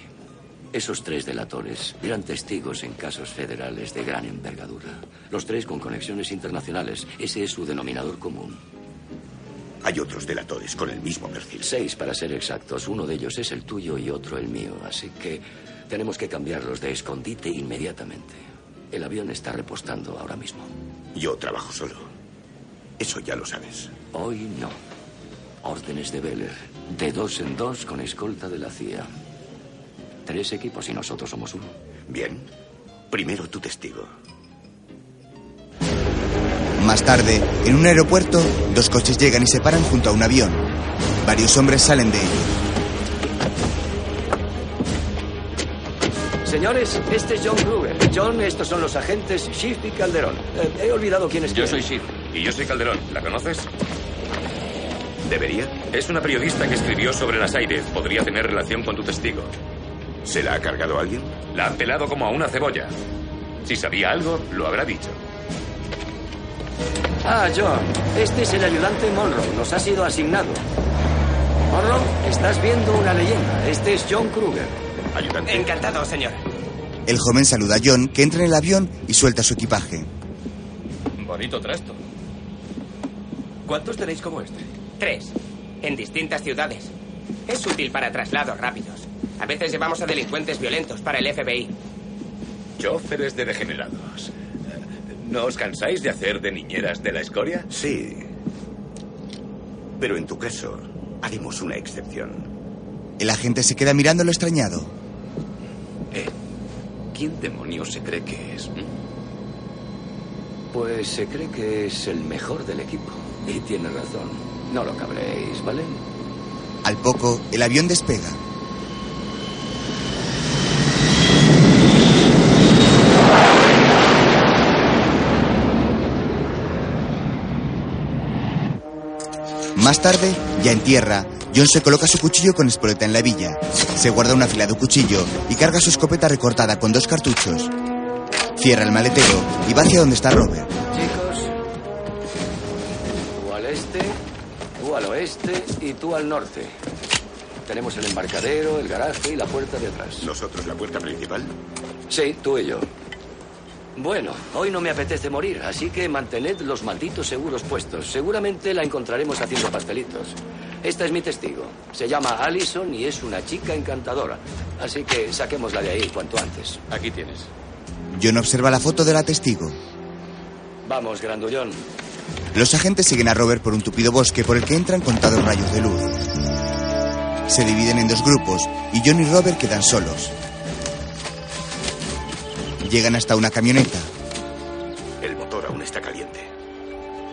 Esos tres delatores eran testigos en casos federales de gran envergadura. Los tres con conexiones internacionales. Ese es su denominador común. Hay otros delatores con el mismo perfil. Seis, para ser exactos. Uno de ellos es el tuyo y otro el mío. Así que tenemos que cambiarlos de escondite inmediatamente. El avión está repostando ahora mismo. Yo trabajo solo. Eso ya lo sabes. Hoy no. Órdenes de Beller. De dos en dos con escolta de la CIA. Tres equipos y nosotros somos uno. Bien. Primero tu testigo. Más tarde, en un aeropuerto, dos coches llegan y se paran junto a un avión. Varios hombres salen de ellos. Señores, este es John Kruger. John, estos son los agentes Shift y Calderón. Eh, he olvidado quién es Yo quién. soy Shift y yo soy Calderón. ¿La conoces? ¿Debería? Es una periodista que escribió sobre las aires. Podría tener relación con tu testigo. ¿Se la ha cargado alguien? La han pelado como a una cebolla. Si sabía algo, lo habrá dicho. Ah, John, este es el ayudante Monroe. Nos ha sido asignado. Monroe, estás viendo una leyenda. Este es John Kruger. Ayudante. Encantado, señor. El joven saluda a John, que entra en el avión y suelta su equipaje. Bonito trasto. ¿Cuántos tenéis como este? Tres. En distintas ciudades. Es útil para traslados rápidos. A veces llevamos a delincuentes violentos para el FBI. Choferes de degenerados. ¿No os cansáis de hacer de niñeras de la escoria? Sí. Pero en tu caso, haremos una excepción. El agente se queda mirándolo extrañado. Eh, ¿quién demonios se cree que es? Pues se cree que es el mejor del equipo. Y tiene razón. No lo cabréis, ¿vale? Al poco, el avión despega. Más tarde, ya en tierra, John se coloca su cuchillo con espoleta en la villa. Se guarda un afilado cuchillo y carga su escopeta recortada con dos cartuchos. Cierra el maletero y va hacia donde está Robert. Oeste y tú al norte. Tenemos el embarcadero, el garaje y la puerta de atrás. ¿Nosotros la puerta principal? Sí, tú y yo. Bueno, hoy no me apetece morir, así que mantened los malditos seguros puestos. Seguramente la encontraremos haciendo pastelitos. Esta es mi testigo. Se llama Allison y es una chica encantadora. Así que saquémosla de ahí cuanto antes. Aquí tienes. John observa la foto de la testigo. Vamos, grandullón. Los agentes siguen a Robert por un tupido bosque por el que entran contados rayos de luz. Se dividen en dos grupos y John y Robert quedan solos. Llegan hasta una camioneta. El motor aún está caliente.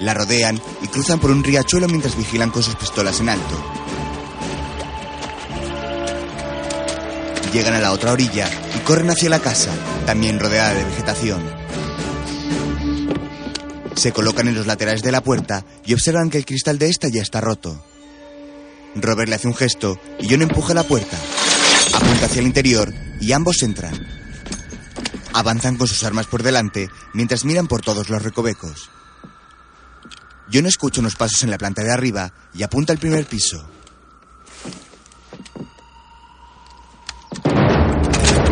La rodean y cruzan por un riachuelo mientras vigilan con sus pistolas en alto. Llegan a la otra orilla y corren hacia la casa, también rodeada de vegetación. Se colocan en los laterales de la puerta y observan que el cristal de esta ya está roto. Robert le hace un gesto y John empuja la puerta. Apunta hacia el interior y ambos entran. Avanzan con sus armas por delante mientras miran por todos los recovecos. John escucha unos pasos en la planta de arriba y apunta al primer piso. Un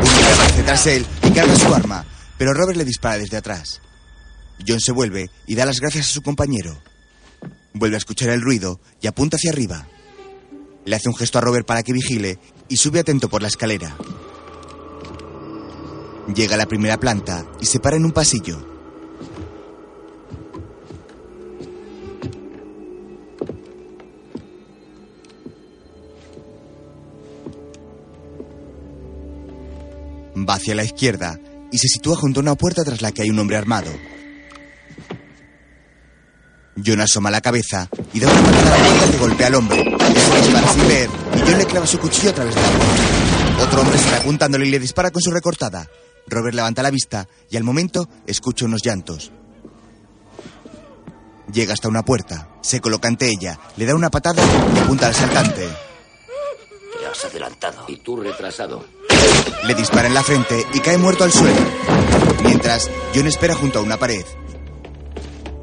hombre aparece tras él y carga su arma, pero Robert le dispara desde atrás. John se vuelve y da las gracias a su compañero. Vuelve a escuchar el ruido y apunta hacia arriba. Le hace un gesto a Robert para que vigile y sube atento por la escalera. Llega a la primera planta y se para en un pasillo. Va hacia la izquierda y se sitúa junto a una puerta tras la que hay un hombre armado. John asoma la cabeza y da una patada a la puerta que golpea al hombre. Este dispara sin ver y John le clava su cuchillo a través de la puerta. Otro hombre sale apuntándole y le dispara con su recortada. Robert levanta la vista y al momento escucha unos llantos. Llega hasta una puerta, se coloca ante ella, le da una patada y apunta al asaltante. Te has adelantado. Y tú retrasado. Le dispara en la frente y cae muerto al suelo. Mientras, John espera junto a una pared.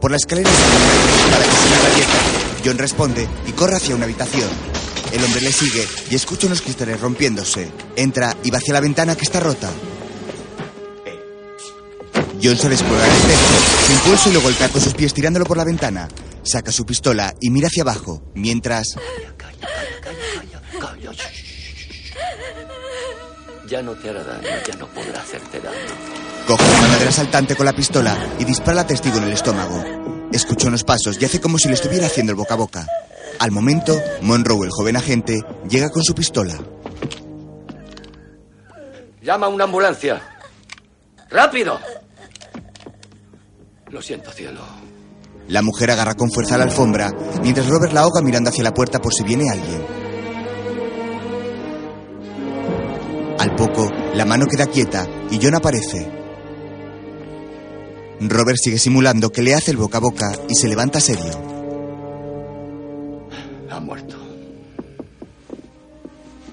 Por la escalera para que se abra abierta. John responde y corre hacia una habitación. El hombre le sigue y escucha unos cristales rompiéndose. Entra y va hacia la ventana que está rota. John se descuelga del techo, se impulsa y lo golpea con sus pies tirándolo por la ventana. Saca su pistola y mira hacia abajo, mientras... Ya no te hará daño, ya no podrá hacerte daño. Coge la mano del asaltante con la pistola y dispara al testigo en el estómago. Escucha unos pasos y hace como si le estuviera haciendo el boca a boca. Al momento, Monroe, el joven agente, llega con su pistola. Llama a una ambulancia. ¡Rápido! Lo siento, cielo. La mujer agarra con fuerza la alfombra, mientras Robert la ahoga mirando hacia la puerta por si viene alguien. Al poco, la mano queda quieta y John aparece. Robert sigue simulando que le hace el boca a boca y se levanta serio. Ha muerto.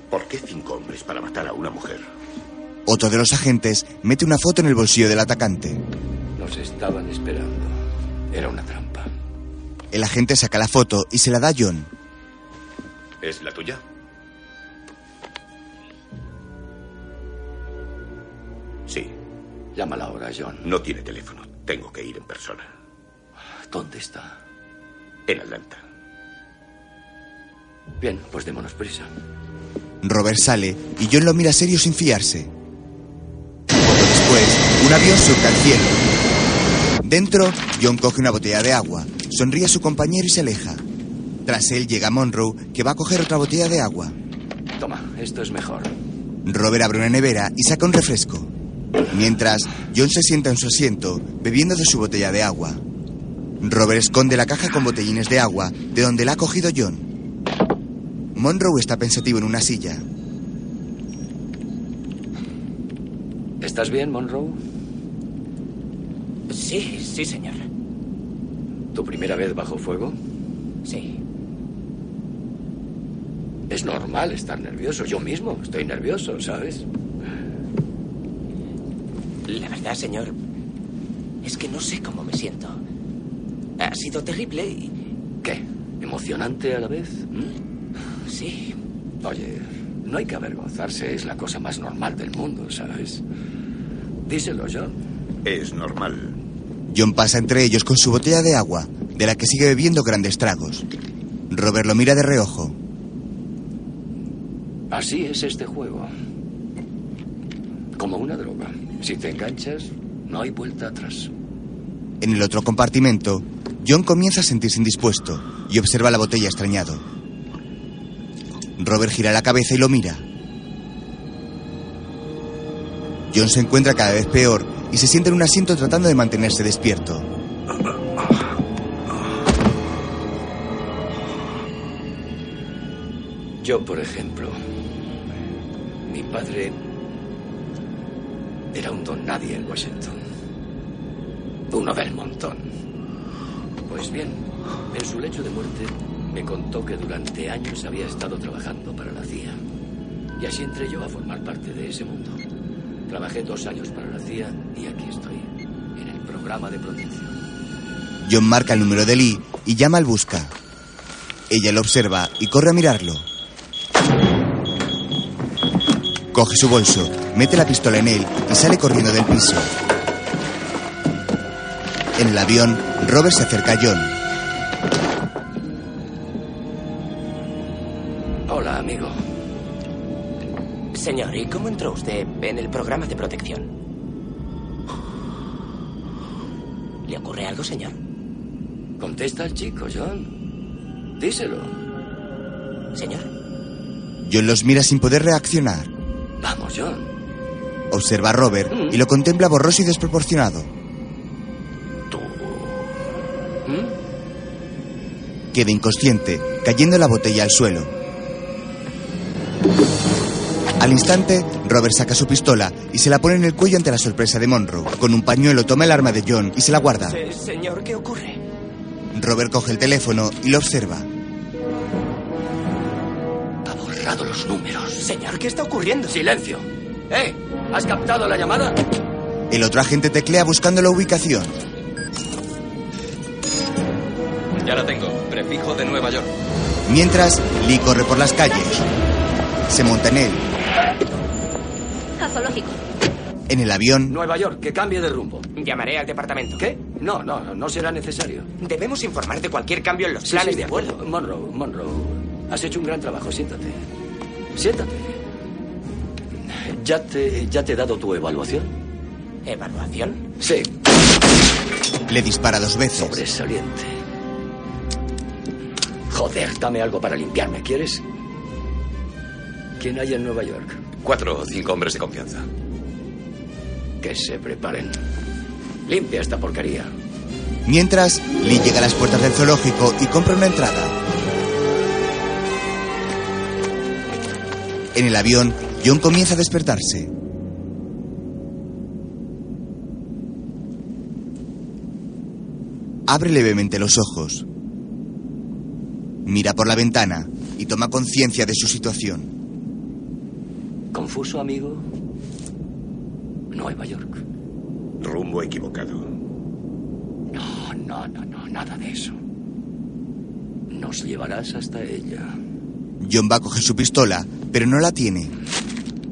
¿Por qué cinco hombres para matar a una mujer? Otro de los agentes mete una foto en el bolsillo del atacante. Nos estaban esperando. Era una trampa. El agente saca la foto y se la da a John. ¿Es la tuya? Sí. Llámala ahora, John. No tiene teléfono. Tengo que ir en persona. ¿Dónde está? En Atlanta. Bien, pues démonos prisa. Robert sale y John lo mira serio sin fiarse. Poco después, un avión surca al cielo. Dentro, John coge una botella de agua, sonríe a su compañero y se aleja. Tras él llega Monroe, que va a coger otra botella de agua. Toma, esto es mejor. Robert abre una nevera y saca un refresco. Mientras, John se sienta en su asiento, bebiendo de su botella de agua. Robert esconde la caja con botellines de agua de donde la ha cogido John. Monroe está pensativo en una silla. ¿Estás bien, Monroe? Sí, sí, señor. ¿Tu primera vez bajo fuego? Sí. Es normal estar nervioso. Yo mismo estoy nervioso, ¿sabes? La verdad, señor, es que no sé cómo me siento. Ha sido terrible y... ¿Qué? ¿Emocionante a la vez? ¿Mm? Sí. Oye, no hay que avergonzarse. Es la cosa más normal del mundo, ¿sabes? Díselo, John. Es normal. John pasa entre ellos con su botella de agua, de la que sigue bebiendo grandes tragos. Robert lo mira de reojo. Así es este juego. Como una droga. Si te enganchas, no hay vuelta atrás. En el otro compartimento, John comienza a sentirse indispuesto y observa la botella extrañado. Robert gira la cabeza y lo mira. John se encuentra cada vez peor y se sienta en un asiento tratando de mantenerse despierto. Yo, por ejemplo, mi padre era un don nadie en Washington. Uno del montón. Pues bien, en su lecho de muerte me contó que durante años había estado trabajando para la CIA. Y así entré yo a formar parte de ese mundo. Trabajé dos años para la CIA y aquí estoy, en el programa de protección. John marca el número de Lee y llama al busca. Ella lo observa y corre a mirarlo. Coge su bolso, mete la pistola en él y sale corriendo del piso. En el avión, Robert se acerca a John. Hola, amigo. Señor, ¿y cómo entró usted en el programa de protección? ¿Le ocurre algo, señor? Contesta al chico, John. Díselo. Señor. John los mira sin poder reaccionar. Vamos, John. Observa a Robert y lo contempla borroso y desproporcionado. Queda inconsciente, cayendo la botella al suelo. Al instante, Robert saca su pistola y se la pone en el cuello ante la sorpresa de Monroe. Con un pañuelo toma el arma de John y se la guarda. Se- señor, ¿qué ocurre? Robert coge el teléfono y lo observa. Ha borrado los números. Señor, ¿qué está ocurriendo? Silencio. ¿Eh? ¿Has captado la llamada? El otro agente teclea buscando la ubicación. Ya la tengo. Prefijo de Nueva York. Mientras, Lee corre por las calles. Se monta en él. A zoológico. En el avión, Nueva York, que cambie de rumbo. Llamaré al departamento. ¿Qué? No, no, no, no será necesario. Debemos informar de cualquier cambio en los Sí, planes sí, de vuelo. acuerdo. Monroe, Monroe, has hecho un gran trabajo. Siéntate. Siéntate. ¿Ya te, ya te he dado tu evaluación? ¿Evaluación? Sí. le dispara dos veces. Sobresaliente. Joder, dame algo para limpiarme, ¿quieres? ¿Quién hay en Nueva York? Cuatro o cinco hombres de confianza. Que se preparen. Limpia esta porquería. Mientras, Lee llega a las puertas del zoológico y compra una entrada. En el avión, John comienza a despertarse. Abre levemente los ojos. Mira por la ventana y toma conciencia de su situación. ¿Confuso, amigo? Nueva York. Rumbo equivocado. No, no, no, no, nada de eso. Nos llevarás hasta ella. John va a coger su pistola, pero no la tiene.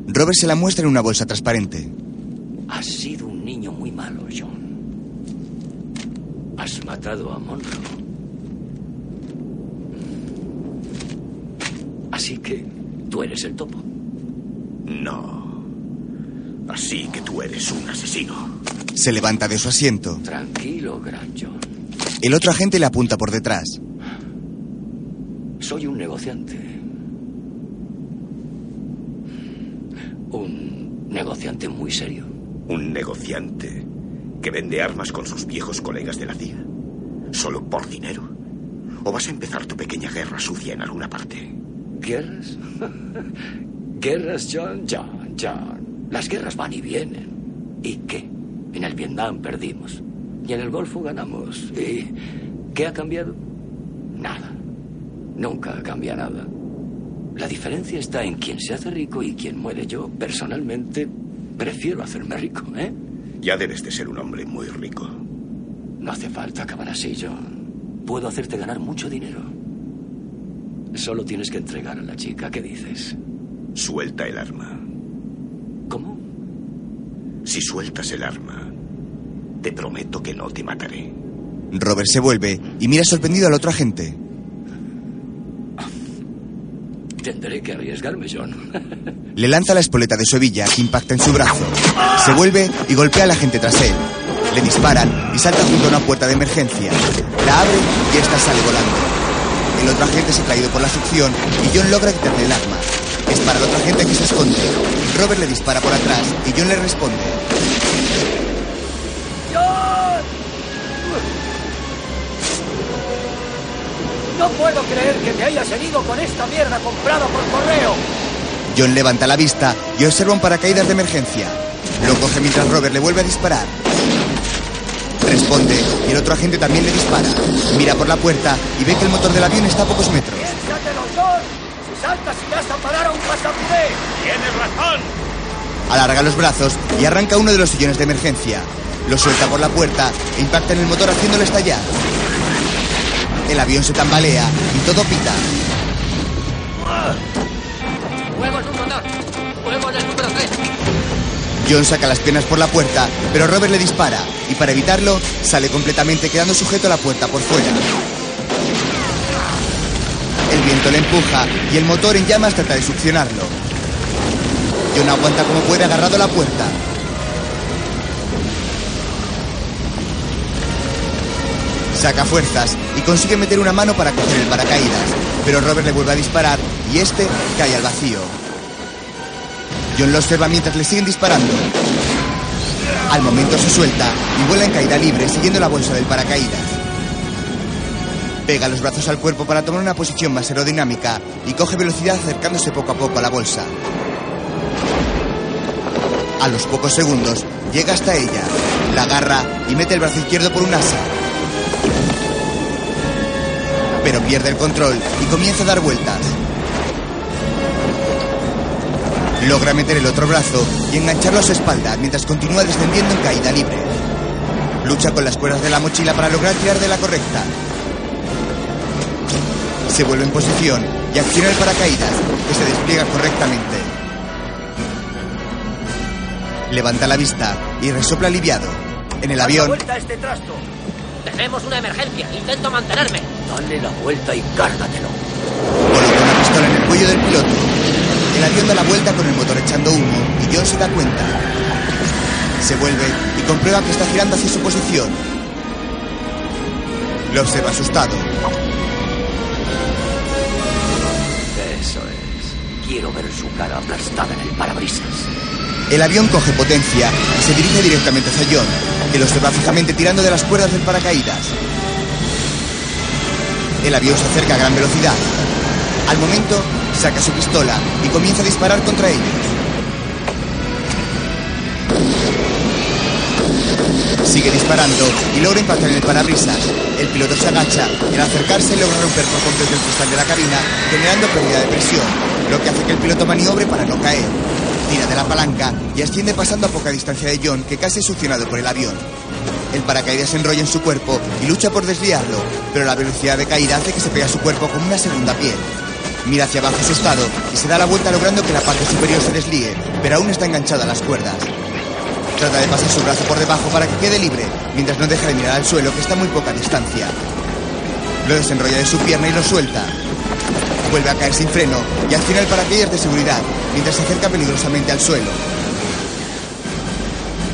Robert se la muestra en una bolsa transparente. Has sido un niño muy malo, John. Has matado a Monroe. Así que tú eres el topo. No. Así que tú eres un asesino. Se levanta de su asiento. Tranquilo, gran John. El otro agente le apunta por detrás. Soy un negociante. Un negociante muy serio. Un negociante que vende armas con sus viejos colegas de la CIA. ¿Solo por dinero? ¿O vas a empezar tu pequeña guerra sucia en alguna parte? ¿Guerras? Guerras, John, John, John. Las guerras van y vienen. ¿Y qué? En el Vietnam perdimos. Y en el Golfo ganamos. ¿Y qué ha cambiado? Nada. Nunca cambia nada. La diferencia está en quién se hace rico y quién muere. Yo, personalmente, prefiero hacerme rico, ¿eh? Ya debes de ser un hombre muy rico. No hace falta acabar así, John. Puedo hacerte ganar mucho dinero. Solo tienes que entregar a la chica. ¿Qué dices? Suelta el arma. ¿Cómo? Si sueltas el arma, te prometo que no te mataré. Robert se vuelve y mira sorprendido al otro agente. Tendré que arriesgarme, John. Le lanza la espoleta de su hebilla que impacta en su brazo. Se vuelve y golpea al agente tras él. Le disparan y salta junto a una puerta de emergencia. La abre y esta sale volando. El otro agente se ha caído por la succión y John logra quitarle el arma. Es para el otro agente que se esconde. Robert le dispara por atrás y John le responde. No puedo creer que te hayas herido con esta mierda comprada por correo. John levanta la vista y observa un paracaídas de emergencia. Lo coge mientras Robert le vuelve a disparar. Responde y el otro agente también le dispara. Mira por la puerta y ve que el motor del avión está a pocos metros. ¡Piénsatelo, John! Si saltas irás a parar a un pasaporte. ¡Tienes razón! Alarga los brazos y arranca uno de los sillones de emergencia. Lo suelta por la puerta e impacta en el motor haciéndolo estallar. El avión se tambalea y todo pita. En un motor. Fuego en el número 3. John saca las piernas por la puerta, pero Robert le dispara y para evitarlo sale completamente quedando sujeto a la puerta por fuera. El viento le empuja y el motor en llamas trata de succionarlo. John aguanta como puede agarrado a la puerta. Saca fuerzas y consigue meter una mano para coger el paracaídas, pero Robert le vuelve a disparar y este cae al vacío. John lo observa mientras le siguen disparando. Al momento se suelta y vuela en caída libre siguiendo la bolsa del paracaídas. Pega los brazos al cuerpo para tomar una posición más aerodinámica y coge velocidad acercándose poco a poco a la bolsa. A los pocos segundos llega hasta ella, la agarra y mete el brazo izquierdo por un asa. Pero pierde el control y comienza a dar vueltas. Logra meter el otro brazo y engancharlo a su espalda mientras continúa descendiendo en caída libre. Lucha con las cuerdas de la mochila para lograr tirar de la correcta. Se vuelve en posición y acciona el paracaídas, que se despliega correctamente. Levanta la vista y resopla aliviado. En el avión, vuelta a este trasto. Tenemos una emergencia. Intento mantenerme. Dale la vuelta y cárgatelo. coloca una pistola en el cuello del piloto. El avión da la vuelta con el motor echando humo y John se da cuenta. Se vuelve y comprueba que está girando hacia su posición. Lo observa asustado. Eso es. Quiero ver su cara aplastada en el parabrisas. El avión coge potencia y se dirige directamente hacia John, que lo observa fijamente tirando de las cuerdas del paracaídas. El avión se acerca a gran velocidad. Al momento, saca su pistola y comienza a disparar contra ellos. Sigue disparando y logra impactar en el parabrisas. El piloto se agacha y al acercarse logra romper por completo el cristal de la cabina, generando pérdida de presión, lo que hace que el piloto maniobre para no caer. Tira de la palanca y asciende pasando a poca distancia de John, que casi es succionado por el avión. El paracaídas se enrolla en su cuerpo y lucha por desviarlo, pero la velocidad de caída hace que se pegue a su cuerpo como una segunda piel. Mira hacia abajo asustado y se da la vuelta logrando que la parte superior se desligue, pero aún está enganchada a las cuerdas. Trata de pasar su brazo por debajo para que quede libre, mientras no deja de mirar al suelo que está a muy poca distancia. Lo desenrolla de su pierna y lo suelta. Vuelve a caer sin freno y acciona el paracaídas de seguridad, mientras se acerca peligrosamente al suelo.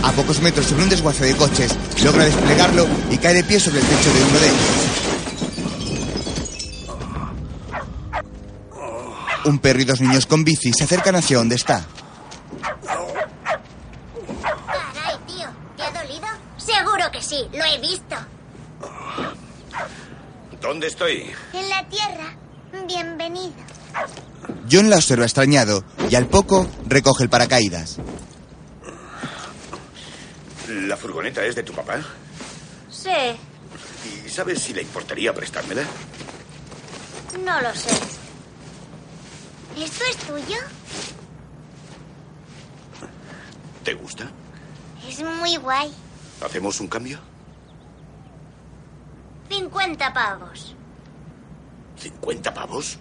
A pocos metros sobre un desguace de coches, logra desplegarlo y cae de pie sobre el techo de uno de ellos. Un perro y dos niños con bici se acercan hacia donde está. Caray, tío, ¿te ha dolido? Seguro que sí, lo he visto. estoy? En la Tierra. Bienvenido. John la observa extrañado y al poco recoge el paracaídas. ¿La furgoneta es de tu papá? Sí, ¿Y sabes si le importaría prestármela? no lo sé. ¿Esto es tuyo? ¿Te gusta? Es muy guay. ¿Hacemos un cambio? 50 pavos. ¿50 pavos?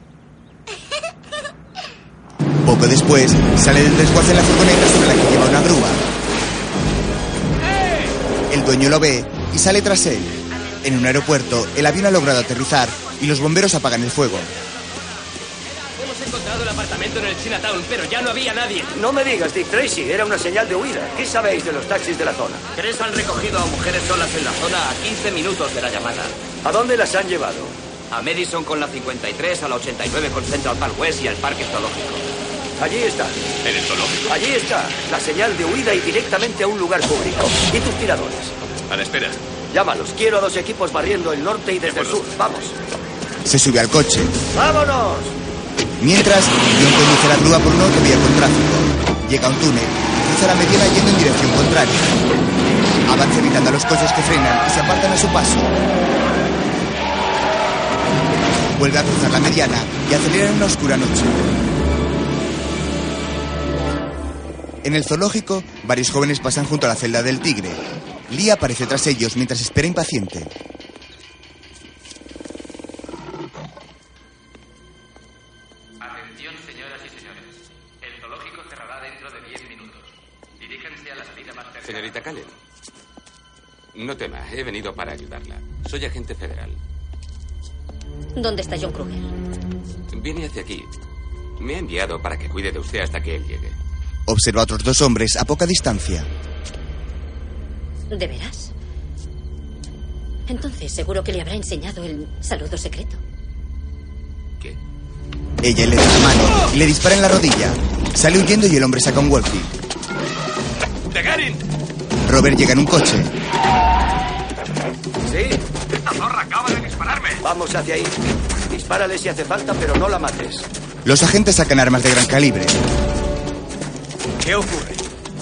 Poco después, sale del desguace la furgoneta sobre la que lleva una grúa. El dueño lo ve y sale tras él. En un aeropuerto, el avión ha logrado aterrizar y los bomberos apagan el fuego. Hemos encontrado el apartamento en el Chinatown, pero ya no había nadie. No me digas, Dick Tracy, era una señal de huida. ¿Qué sabéis de los taxis de la zona? Tres han recogido a mujeres solas en la zona a 15 minutos de la llamada. ¿A dónde las han llevado? A Madison con la 53, a la 89 con Central Park West y al Parque Zoológico. Allí está. ¿En el zoológico? Allí está. La señal de huida y directamente a un lugar público. ¿Y tus tiradores? A la espera. Llámalos. Quiero a dos equipos barriendo el norte y desde el sur. Vamos. Se sube al coche. ¡Vámonos! Mientras, John conduce la grúa por una autovía con tráfico. Llega a un túnel y cruza la mediana yendo en dirección contraria. Avanza evitando a los coches que frenan y se apartan a su paso. Vuelve a cruzar la mediana y acelera en una oscura noche. En el zoológico, varios jóvenes pasan junto a la celda del tigre. Lee aparece tras ellos mientras espera impaciente. Atención, señoras y señores. El zoológico cerrará dentro de 10 minutos. Diríjanse a la salida más cercana. Señorita Callen. No tema, he venido para ayudarla. Soy agente federal. ¿Dónde está John Kruger? Viene hacia aquí. Me ha enviado para que cuide de usted hasta que él llegue. Observa a otros dos hombres a poca distancia. ¿De veras? Entonces, seguro que le habrá enseñado el saludo secreto. Ella le da la mano y le dispara en la rodilla. Sale huyendo y el hombre saca un walkie. ¡Tegarin! Robert llega en un coche. ¿Sí? ¡Esta zorra acaba de dispararme! Vamos hacia ahí. Dispárale si hace falta, pero no la mates. Los agentes sacan armas de gran calibre. ¿Qué ocurre?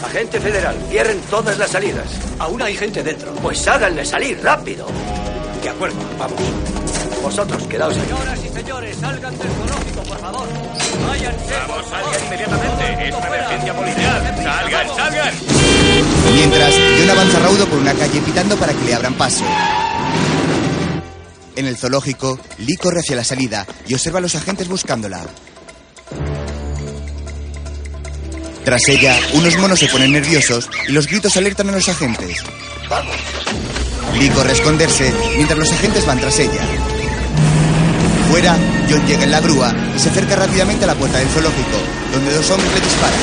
Agente federal, cierren todas las salidas. Aún hay gente dentro. Pues háganle salir rápido. De acuerdo, vamos. Vosotros, quedaos ahí. Señoras y señores, salgan del zoológico, por favor. Váyanse. Vamos, salgan inmediatamente. Es una emergencia policial. ¡Salgan, salgan! Mientras, John avanza raudo por una calle pitando para que le abran paso. En el zoológico, Lee corre hacia la salida y observa a los agentes buscándola. Tras ella, unos monos se ponen nerviosos y los gritos alertan a los agentes. Lee corre a esconderse mientras los agentes van tras ella. Fuera, John llega en la grúa y se acerca rápidamente a la puerta del zoológico, donde dos hombres le disparan.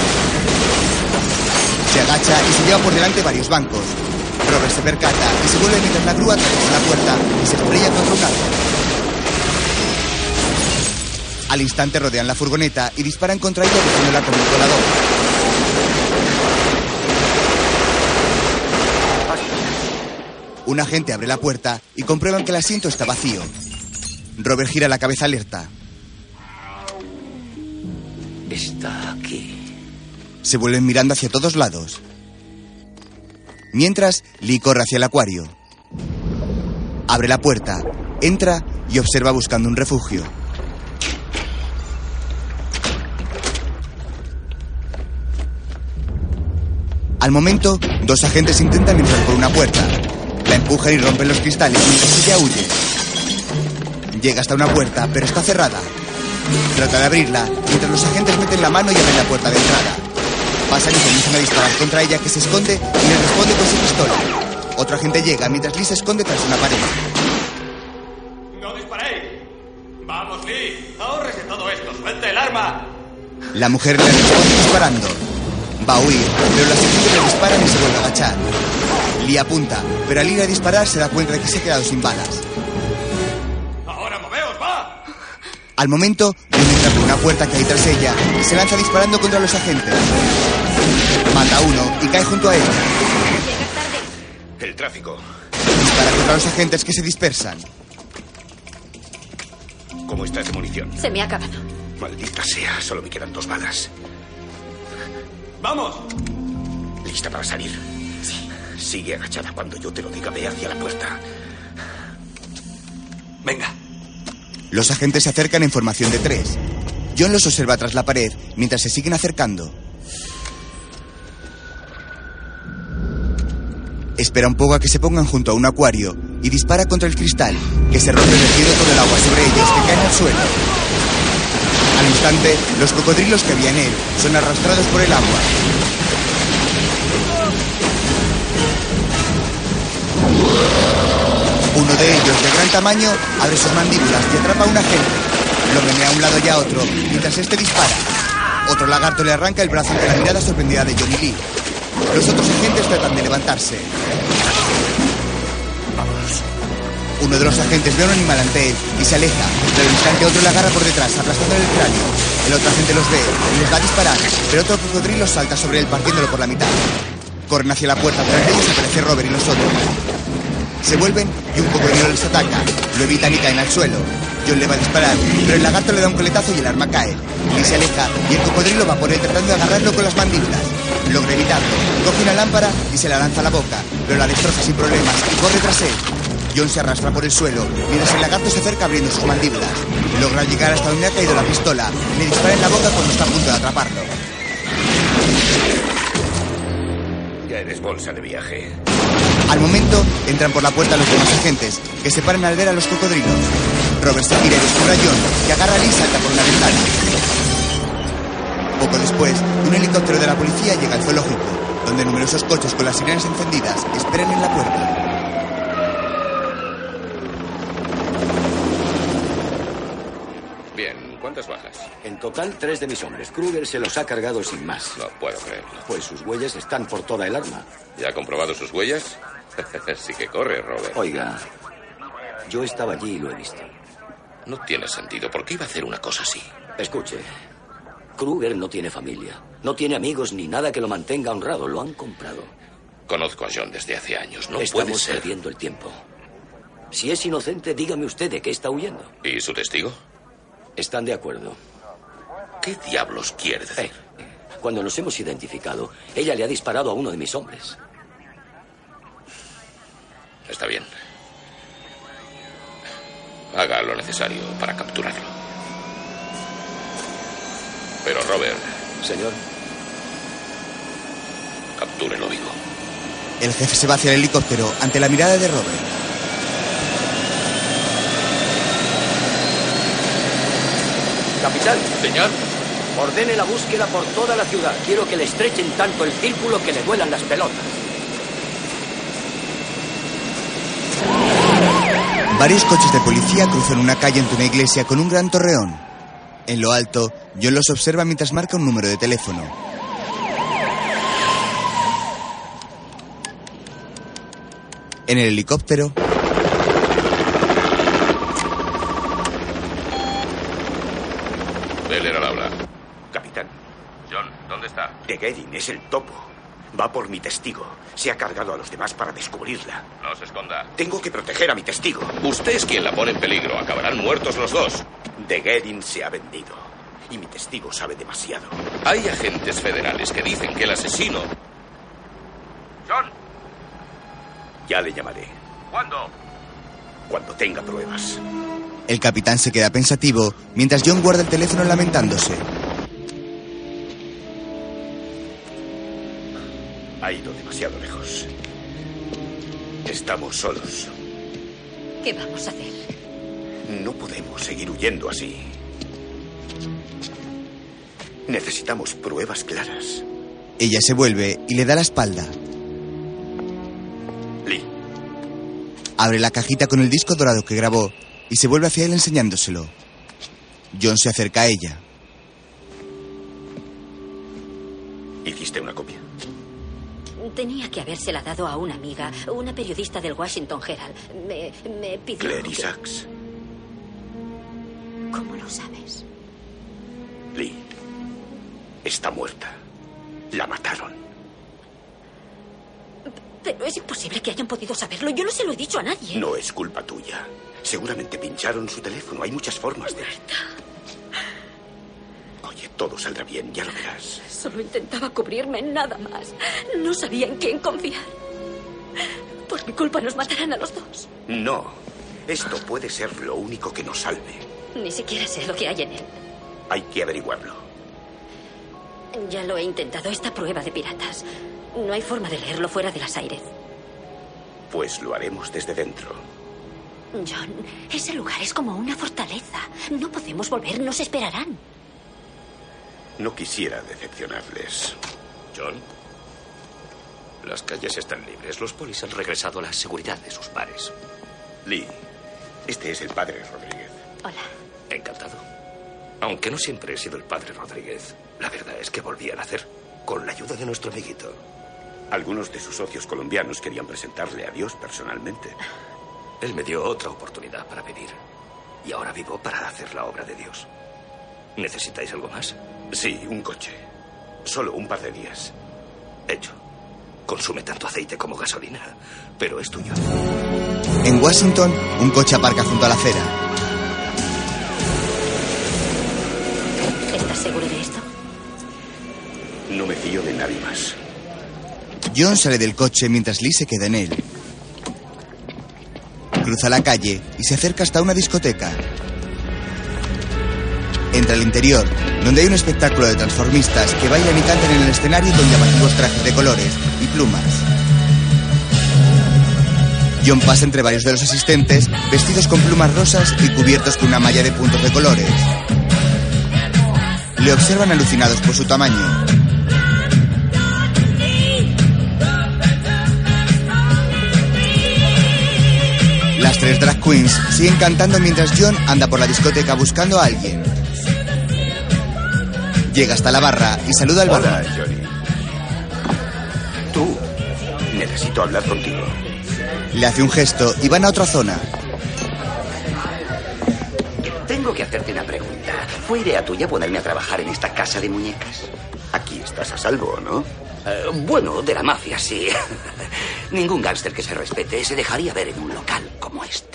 Se agacha y se lleva por delante varios bancos. Robert se percata y se vuelve mientras la grúa atraviesa la puerta y se estrella contra un árbol. Al instante rodean la furgoneta y disparan contra ella dejándola con un colador. Un agente abre la puerta y comprueban que el asiento está vacío. Robert gira la cabeza alerta. Está aquí. Se vuelven mirando hacia todos lados. Mientras, Lee corre hacia el acuario. Abre la puerta, entra y observa buscando un refugio. Al momento, dos agentes intentan entrar por una puerta. La empujan y rompen los cristales mientras ella huye. Llega hasta una puerta, pero está cerrada. Trata de abrirla, mientras los agentes meten la mano y abren la puerta de entrada. Pasan y comienzan a disparar contra ella, que se esconde y le responde con su pistola. Otro agente llega mientras Lee se esconde tras una pared. ¡No disparéis! ¡Vamos, Lee! ¡Ahórrese todo esto! ¡Suelte el arma! La mujer le responde disparando. Va a huir, pero los agentes le disparan y se vuelve a agachar. Lee apunta, pero al ir a disparar se da cuenta de que se ha quedado sin balas. ¡Ahora moveos, va! Al momento, John entra por una puerta que hay tras ella y se lanza disparando contra los agentes. Mata a uno y cae junto a ella. El tráfico. Dispara contra los agentes que se dispersan. ¿Cómo estás de munición? Se me ha acabado. Maldita sea, solo me quedan dos balas. ¡Vamos! ¿Lista para salir? Sigue agachada. Cuando yo te lo diga, ve hacia la puerta. Venga. Los agentes se acercan en formación de tres. John los observa tras la pared mientras se siguen acercando. Espera un poco a que se pongan junto a un acuario y dispara contra el cristal, que se rompe vertido todo el agua sobre ellos que caen al suelo. Al instante, los cocodrilos que había en él son arrastrados por el agua. Uno de ellos, de gran tamaño, abre sus mandíbulas y atrapa a un agente. Lo menea a un lado y a otro, mientras este dispara. Otro lagarto le arranca el brazo ante la mirada sorprendida de Johnny Lee. Los otros agentes tratan de levantarse. Uno de los agentes ve a un animal ante él y se aleja, pero al instante otro le agarra por detrás, aplastándole el cráneo. El otro agente los ve y les va a disparar, pero otro cocodrilo salta sobre él partiéndolo por la mitad. Corren hacia la puerta, ante ellos aparece Robert y los otros. Se vuelven y un cocodrilo les ataca. Lo evitan y caen al suelo. John le va a disparar, pero el lagarto le da un coletazo y el arma cae. Lee se aleja y el cocodrilo va por él tratando de agarrarlo con las mandíbulas. Logra evitarlo, coge una lámpara y se la lanza a la boca, pero la destroza sin problemas y corre tras él. John se arrastra por el suelo, mientras el lagarto se acerca abriendo sus mandíbulas. Logra llegar hasta donde ha caído la pistola le dispara en la boca cuando está a punto de atraparlo. Ya eres bolsa de viaje. Al momento, entran por la puerta los demás agentes, que se paran al ver a los cocodrilos. Robert se gira y descubre a John, que agarra a Lee y salta por una ventana. Poco después, un helicóptero de la policía llega al zoológico, donde numerosos coches con las sirenas encendidas esperan en la puerta. Bien, ¿cuántas bajas? En total, tres de mis hombres. Kruger se los ha cargado sin más. No puedo creerlo. Pues sus huellas están por toda el arma. ¿Ya ha comprobado sus huellas? sí que corre, Robert. Oiga, yo estaba allí y lo he visto. No tiene sentido. ¿Por qué iba a hacer una cosa así? Escuche, Kruger no tiene familia, no tiene amigos ni nada que lo mantenga honrado. Lo han comprado. Conozco a John desde hace años. No Estamos puede ser. perdiendo el tiempo. Si es inocente, dígame usted de qué está huyendo. ¿Y su testigo? Están de acuerdo. ¿Qué diablos quiere decir? Cuando nos hemos identificado, ella le ha disparado a uno de mis hombres. Está bien. Haga lo necesario para capturarlo. Pero, Robert. Señor. Captúrelo vivo. El jefe se va hacia el helicóptero ante la mirada de Robert. Capitán. Señor. Ordene la búsqueda por toda la ciudad. Quiero que le estrechen tanto el círculo que le duelan las pelotas. Varios coches de policía cruzan una calle ante una iglesia con un gran torreón. En lo alto, John los observa mientras marca un número de teléfono. En el helicóptero, Beller al habla. Capitán. John, ¿dónde Gedin es el topo. Va por mi testigo. Se ha cargado a los demás para descubrirla. No se esconda. Tengo que proteger a mi testigo. Usted es quien la pone en peligro. Acabarán muertos los dos. De Gedin se ha vendido. Y mi testigo sabe demasiado. Hay agentes federales que dicen que el asesino. John, Ya le llamaré. ¿cuándo? Cuando tenga pruebas. el capitán se queda pensativo mientras John guarda el teléfono lamentándose. Ha ido demasiado lejos. Estamos solos. ¿Qué vamos a hacer? No podemos seguir huyendo así. Necesitamos pruebas claras. Ella se vuelve y le da la espalda. Lee. Abre la cajita con el disco dorado que grabó y se vuelve hacia él enseñándoselo. John se acerca a ella. ¿Hiciste una copia? Tenía que habérsela dado a una amiga, una periodista del Washington Herald. Me, me pidió. Claire que- Isaacs. ¿Cómo lo sabes? Lee. Está muerta. La mataron. Pero es imposible que hayan podido saberlo. Yo no se lo he dicho a nadie. No es culpa tuya. Seguramente pincharon su teléfono. Hay muchas formas de... Oye, todo saldrá bien, ya lo verás. Solo intentaba cubrirme, nada más. No sabía en quién confiar. Por mi culpa nos matarán a los dos. No. Esto puede ser lo único que nos salve. Ni siquiera sé lo que hay en él. Hay que averiguarlo. Ya lo he intentado, esta prueba de piratas. No hay forma de leerlo fuera de las aires. Pues lo haremos desde dentro. John, ese lugar es como una fortaleza. No podemos volver, nos esperarán. No quisiera decepcionarles. John, las calles están libres. Los polis han regresado a la seguridad de sus bares. Lee, este es el padre Rodríguez. Hola. Encantado. Aunque no siempre he sido el padre Rodríguez, la verdad es que volví a nacer con la ayuda de nuestro amiguito. Algunos de sus socios colombianos querían presentarle a Dios personalmente. Él me dio otra oportunidad para vivir. Y ahora vivo para hacer la obra de Dios. ¿Necesitáis algo más? Sí, un coche. Solo un par de días. Hecho. Consume tanto aceite como gasolina, pero es tuyo. En Washington, un coche aparca junto a la acera. ¿Estás seguro de esto? No me fío de nadie más. John sale del coche mientras Lee se queda en él. Cruza la calle y se acerca hasta una discoteca. Entra al interior, donde hay un espectáculo de transformistas que bailan y cantan en el escenario con llamativos trajes de colores y plumas. John pasa entre varios de los asistentes, vestidos con plumas rosas y cubiertos con una malla de puntos de colores. Le observan alucinados por su tamaño. Las tres drag queens siguen cantando mientras John anda por la discoteca buscando a alguien. Llega hasta la barra y saluda al Hola, barman. Johnny. Tú. Necesito hablar contigo. Le hace un gesto y van a otra zona. Tengo que hacerte una pregunta. ¿Fue idea tuya ponerme a trabajar en esta casa de muñecas? Aquí estás a salvo, ¿no? Eh, bueno, de la mafia, sí. Ningún gángster que se respete se dejaría ver en un local como este.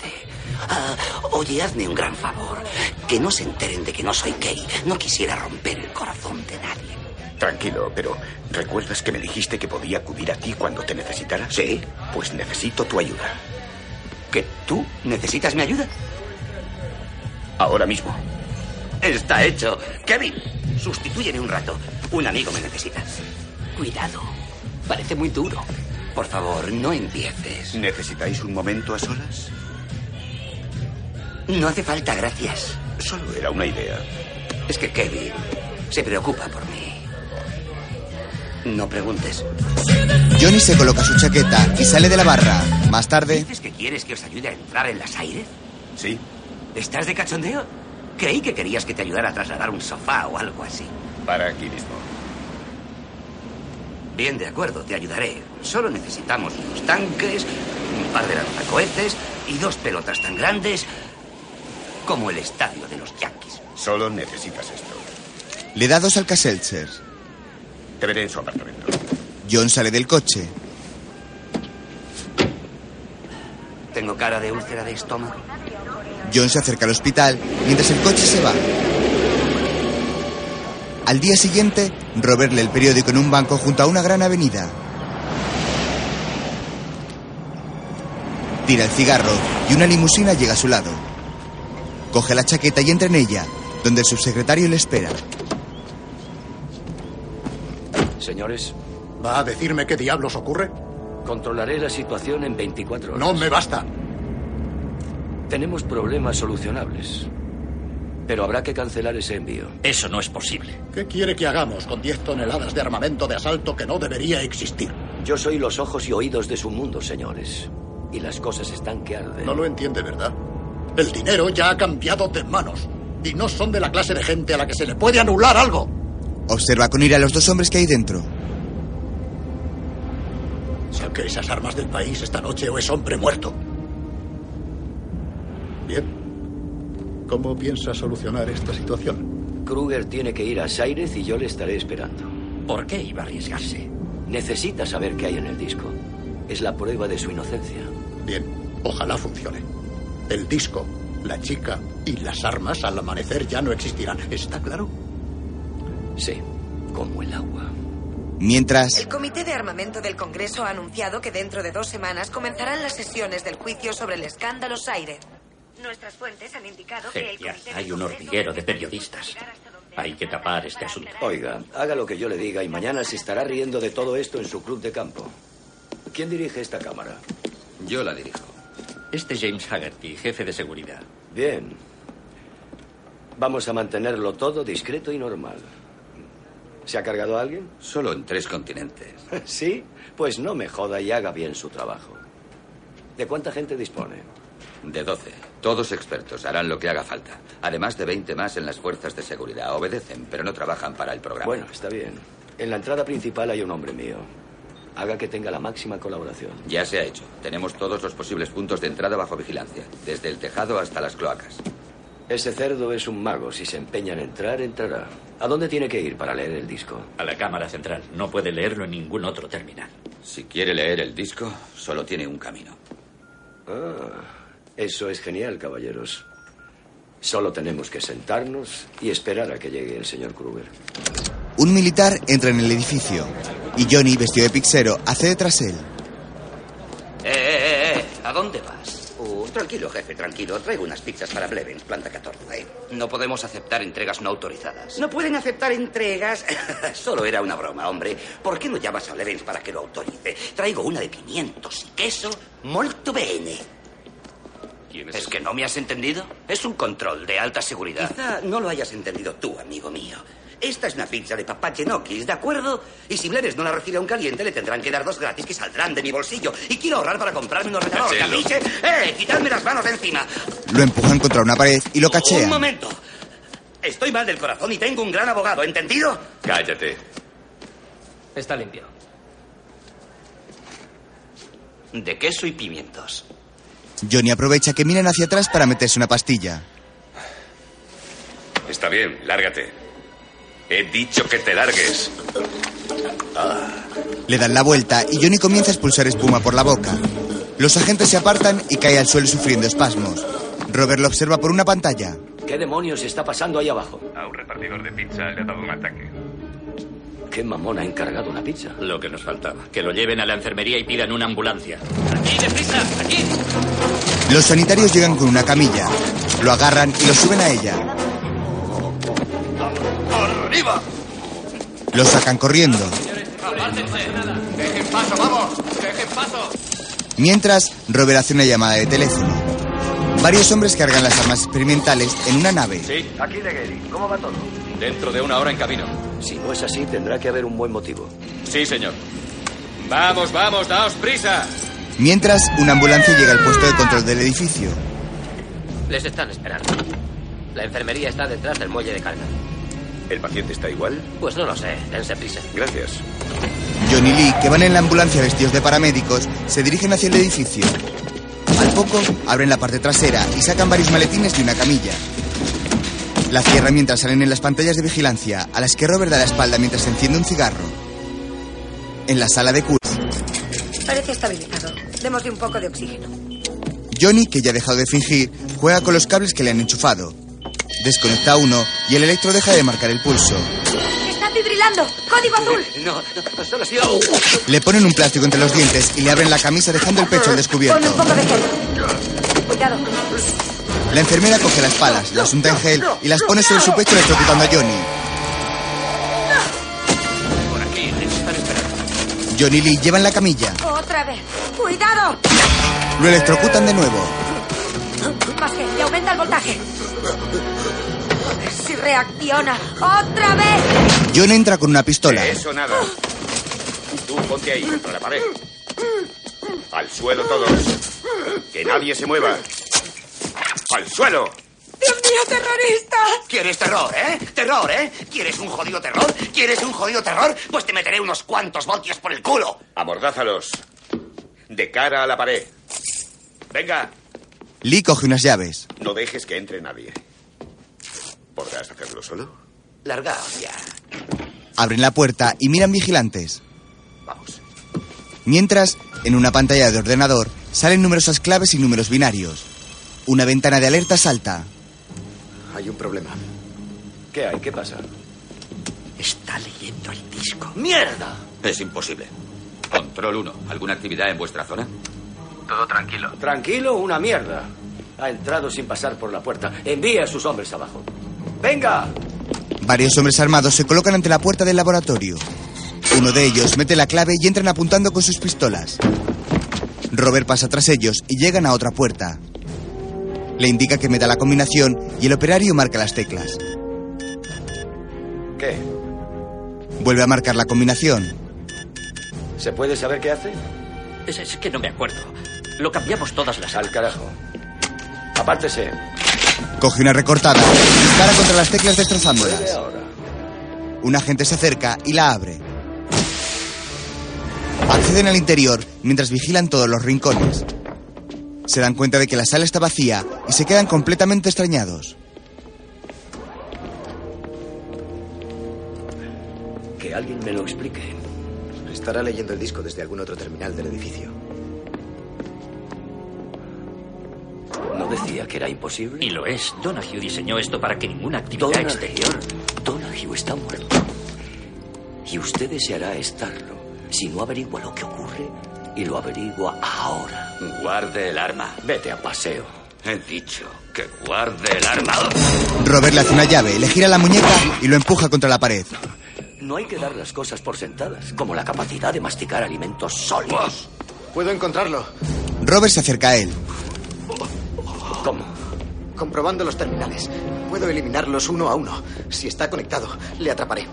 Ah, oye, hazme un gran favor. Que no se enteren de que no soy gay. No quisiera romper el corazón de nadie. Tranquilo, pero ¿recuerdas que me dijiste que podía acudir a ti cuando te necesitara? Sí. Pues necesito tu ayuda. ¿Que tú necesitas mi ayuda? Ahora mismo. Está hecho. Kevin, sustitúyeme un rato. Un amigo me necesita. Cuidado. Parece muy duro. Por favor, no empieces. ¿Necesitáis un momento a solas? No hace falta, gracias. Solo era una idea. Es que Kevin se preocupa por mí. No preguntes. Johnny se coloca su chaqueta y sale de la barra. Más tarde, ¿Dices que quieres que os ayude a entrar en las aires? Sí. ¿Estás de cachondeo? Creí que querías que te ayudara a trasladar un sofá o algo así. Para aquí mismo. Bien, de acuerdo, te ayudaré. Solo necesitamos unos tanques, un par de lanzacohetes y dos pelotas tan grandes como el estadio de los Yankees. Solo necesitas esto. le da dos Alka-Seltzer. Te veré en su apartamento. John sale del coche. ¿Tengo cara de úlcera de estómago? John se acerca al hospital mientras el coche se va. Al día siguiente, Robert lee el periódico en un banco junto a una gran avenida. Tira el cigarro y una limusina llega a su lado. Coge la chaqueta y entra en ella, donde el subsecretario le espera. Señores, ¿Va a decirme qué diablos ocurre? controlaré la situación en 24 horas. No me basta. Tenemos problemas solucionables. Pero habrá que cancelar ese envío. Eso no es posible. ¿Qué quiere que hagamos con 10 toneladas de armamento de asalto que no debería existir? Yo soy los ojos y oídos de su mundo, señores. Y las cosas están que arden. No lo entiende, ¿verdad? El dinero ya ha cambiado de manos. Y no son de la clase de gente a la que se le puede anular algo. Observa con ira a los dos hombres que hay dentro. Saque esas armas del país esta noche o es hombre muerto. Bien. ¿Cómo piensa solucionar esta situación? Kruger tiene que ir a Sairez y yo le estaré esperando. ¿Por qué iba a arriesgarse? Necesita saber qué hay en el disco. Es la prueba de su inocencia. Bien, ojalá funcione. El disco, la chica y las armas al amanecer ya no existirán. ¿Está claro? Sí, como el agua. Mientras, El Comité de Armamento del Congreso ha anunciado que dentro de dos semanas comenzarán las sesiones del juicio sobre el escándalo Saire. Nuestras fuentes han indicado que el. Comité Hay un hormiguero de periodistas. Hay que tapar este asunto. Oiga, haga lo que yo le diga y mañana se estará riendo de todo esto en su club de campo. ¿Quién dirige esta cámara? Yo la dirijo. Este es James Haggerty, jefe de seguridad. Bien. Vamos a mantenerlo todo discreto y normal. ¿Se ha cargado a alguien? Solo en tres continentes. ¿Sí? Pues no me joda y haga bien su trabajo. ¿De cuánta gente dispone? De 12. Todos expertos. Harán lo que haga falta. Además de 20 más en las fuerzas de seguridad. Obedecen, pero no trabajan para el programa. Bueno, está bien. En la entrada principal hay un hombre mío. Haga que tenga la máxima colaboración. Ya se ha hecho. Tenemos todos los posibles puntos de entrada bajo vigilancia. Desde el tejado hasta las cloacas. Ese cerdo es un mago. Si se empeña en entrar, entrará. ¿A dónde tiene que ir para leer el disco? A la cámara central. No puede leerlo en ningún otro terminal. Si quiere leer el disco, solo tiene un camino. Ah, eso es genial, caballeros. Solo tenemos que sentarnos y esperar a que llegue el señor Kruger. un militar entra en el edificio y Johnny, vestido de pixero, hace detrás él. ¡Eh, eh, eh! ¿A dónde vas? Uh, tranquilo, jefe, tranquilo. Traigo unas pizzas para Blevins, planta 14. No podemos aceptar entregas no autorizadas. No pueden aceptar entregas. Solo era una broma, hombre. ¿Por qué no llamas a Blevins para que lo autorice? Traigo una de pimientos y queso molto bene. ¿Es que no me has entendido? Es un control de alta seguridad. Quizá no lo hayas entendido tú, amigo mío. Esta es una pizza de papá Genokis, ¿de acuerdo? Y si Blevins no la recibe a un caliente, le tendrán que dar dos gratis que saldrán de mi bolsillo. Y quiero ahorrar para comprarme un ordenador. ¿capiche? ¡Eh! ¡Quitadme las manos de encima! Lo empujan contra una pared y lo ¡Un cachean. momento! Estoy mal del corazón y tengo un gran abogado, ¿entendido? Cállate. Está limpio. De queso y pimientos. Johnny aprovecha que miran hacia atrás para meterse una pastilla. Está bien, lárgate. He dicho que te largues. Le dan la vuelta y Johnny comienza a expulsar espuma por la boca. Los agentes se apartan y cae al suelo sufriendo espasmos. Robert lo observa por una pantalla. ¿Qué demonios está pasando ahí abajo? A un repartidor de pizza le ha dado un ataque. ¿Qué mamón ha encargado una pizza? Lo que nos faltaba. Que lo lleven a la enfermería y pidan una ambulancia. ¡Aquí, deprisa! ¡Aquí! Los sanitarios llegan con una camilla. Lo agarran y lo suben a ella. ¡Arriba! Lo sacan corriendo. ¡Apártense! ¡Dejen paso, vamos! ¡Dejen paso! Mientras, Robert hace una llamada de teléfono. Varios hombres cargan las armas experimentales en una nave. Sí, aquí de Gary. ¿Cómo va todo? Dentro de una hora en camino. Si no es así, tendrá que haber un buen motivo. Sí, señor. Vamos, vamos, daos prisa. Mientras, una ambulancia llega al puesto de control del edificio. Les están esperando. La enfermería está detrás del muelle de carga. ¿El paciente está igual? Pues no lo sé. Dense prisa. Gracias. John y Lee, que van en la ambulancia vestidos de paramédicos, se dirigen hacia el edificio. Al poco, abren la parte trasera y sacan varios maletines y una camilla. La cierran mientras salen en las pantallas de vigilancia, a las que Robert da la espalda mientras enciende un cigarro. En la sala de curso, Parece estabilizado. Démosle un poco de oxígeno. Johnny, que ya ha dejado de fingir, juega con los cables que le han enchufado. Desconecta uno y el electro deja de marcar el pulso. ¡Está fibrilando! ¡Código azul! No, no, solo ha sido... Le ponen un plástico entre los dientes y le abren la camisa dejando el pecho al descubierto. un poco de gel. Cuidado. La enfermera coge las palas, las unta en gel y las pone sobre su pecho electrocutando a Johnny. Por aquí, les están esperando. Johnny y Lee llevan la camilla. ¡Otra vez! ¡Cuidado! Lo electrocutan de nuevo. Más y aumenta el voltaje. Si reacciona. ¡Otra vez! John entra con una pistola. De eso nada. Tú ponte ahí, contra la pared. Al suelo todos. Que nadie se mueva. ¡Al suelo! ¡Dios mío, terrorista! ¿Quieres terror, eh? ¿Terror, eh? ¿Quieres un jodido terror? ¿Quieres un jodido terror? Pues te meteré unos cuantos voltios por el culo. Amordázalos. De cara a la pared. Venga, Lee coge unas llaves. no dejes que entre nadie. ¿Podrás hacerlo solo? Largaos ya. Abren la puerta y miran vigilantes. Vamos. Mientras, En una pantalla de ordenador salen numerosas claves y números binarios. Una ventana de alerta salta. Hay un problema. ¿Qué hay? ¿Qué pasa? Está leyendo el disco. ¡Mierda! Es imposible. Control 1. ¿Alguna actividad en vuestra zona? Todo tranquilo. Tranquilo, una mierda. Ha entrado sin pasar por la puerta. Envía a sus hombres abajo. ¡Venga! Varios hombres armados se colocan ante la puerta del laboratorio. Uno de ellos mete la clave y entran apuntando con sus pistolas. Robert pasa tras ellos y llegan a otra puerta. Le indica que meta la combinación y el operario marca las teclas. ¿Qué? Vuelve a marcar la combinación. ¿Se puede saber qué hace? Es, es que no me acuerdo. Lo cambiamos todas las... Al carajo. Apártese. Coge una recortada y dispara contra las teclas destrozándolas. ahora. Un agente se acerca y la abre. Acceden al interior mientras vigilan todos los rincones. Se dan cuenta de que la sala está vacía y se quedan completamente extrañados. Que alguien me lo explique. Estará leyendo el disco desde algún otro terminal del edificio. ¿No decía que era imposible? Y lo es. Donahue diseñó esto para que ninguna actividad Donahue. exterior... Donahue está muerto. Y usted deseará estarlo. Si no averigua lo que ocurre, y lo averigua ahora. Guarde el arma. Vete a paseo. He dicho que guarde el arma. Robert le hace una llave, le gira la muñeca y lo empuja contra la pared. No hay que dar las cosas por sentadas, como la capacidad de masticar alimentos sólidos. Puedo encontrarlo. Robert se acerca a él. ¿Cómo? Comprobando los terminales. Puedo eliminarlos uno a uno. Si está conectado, le atraparé.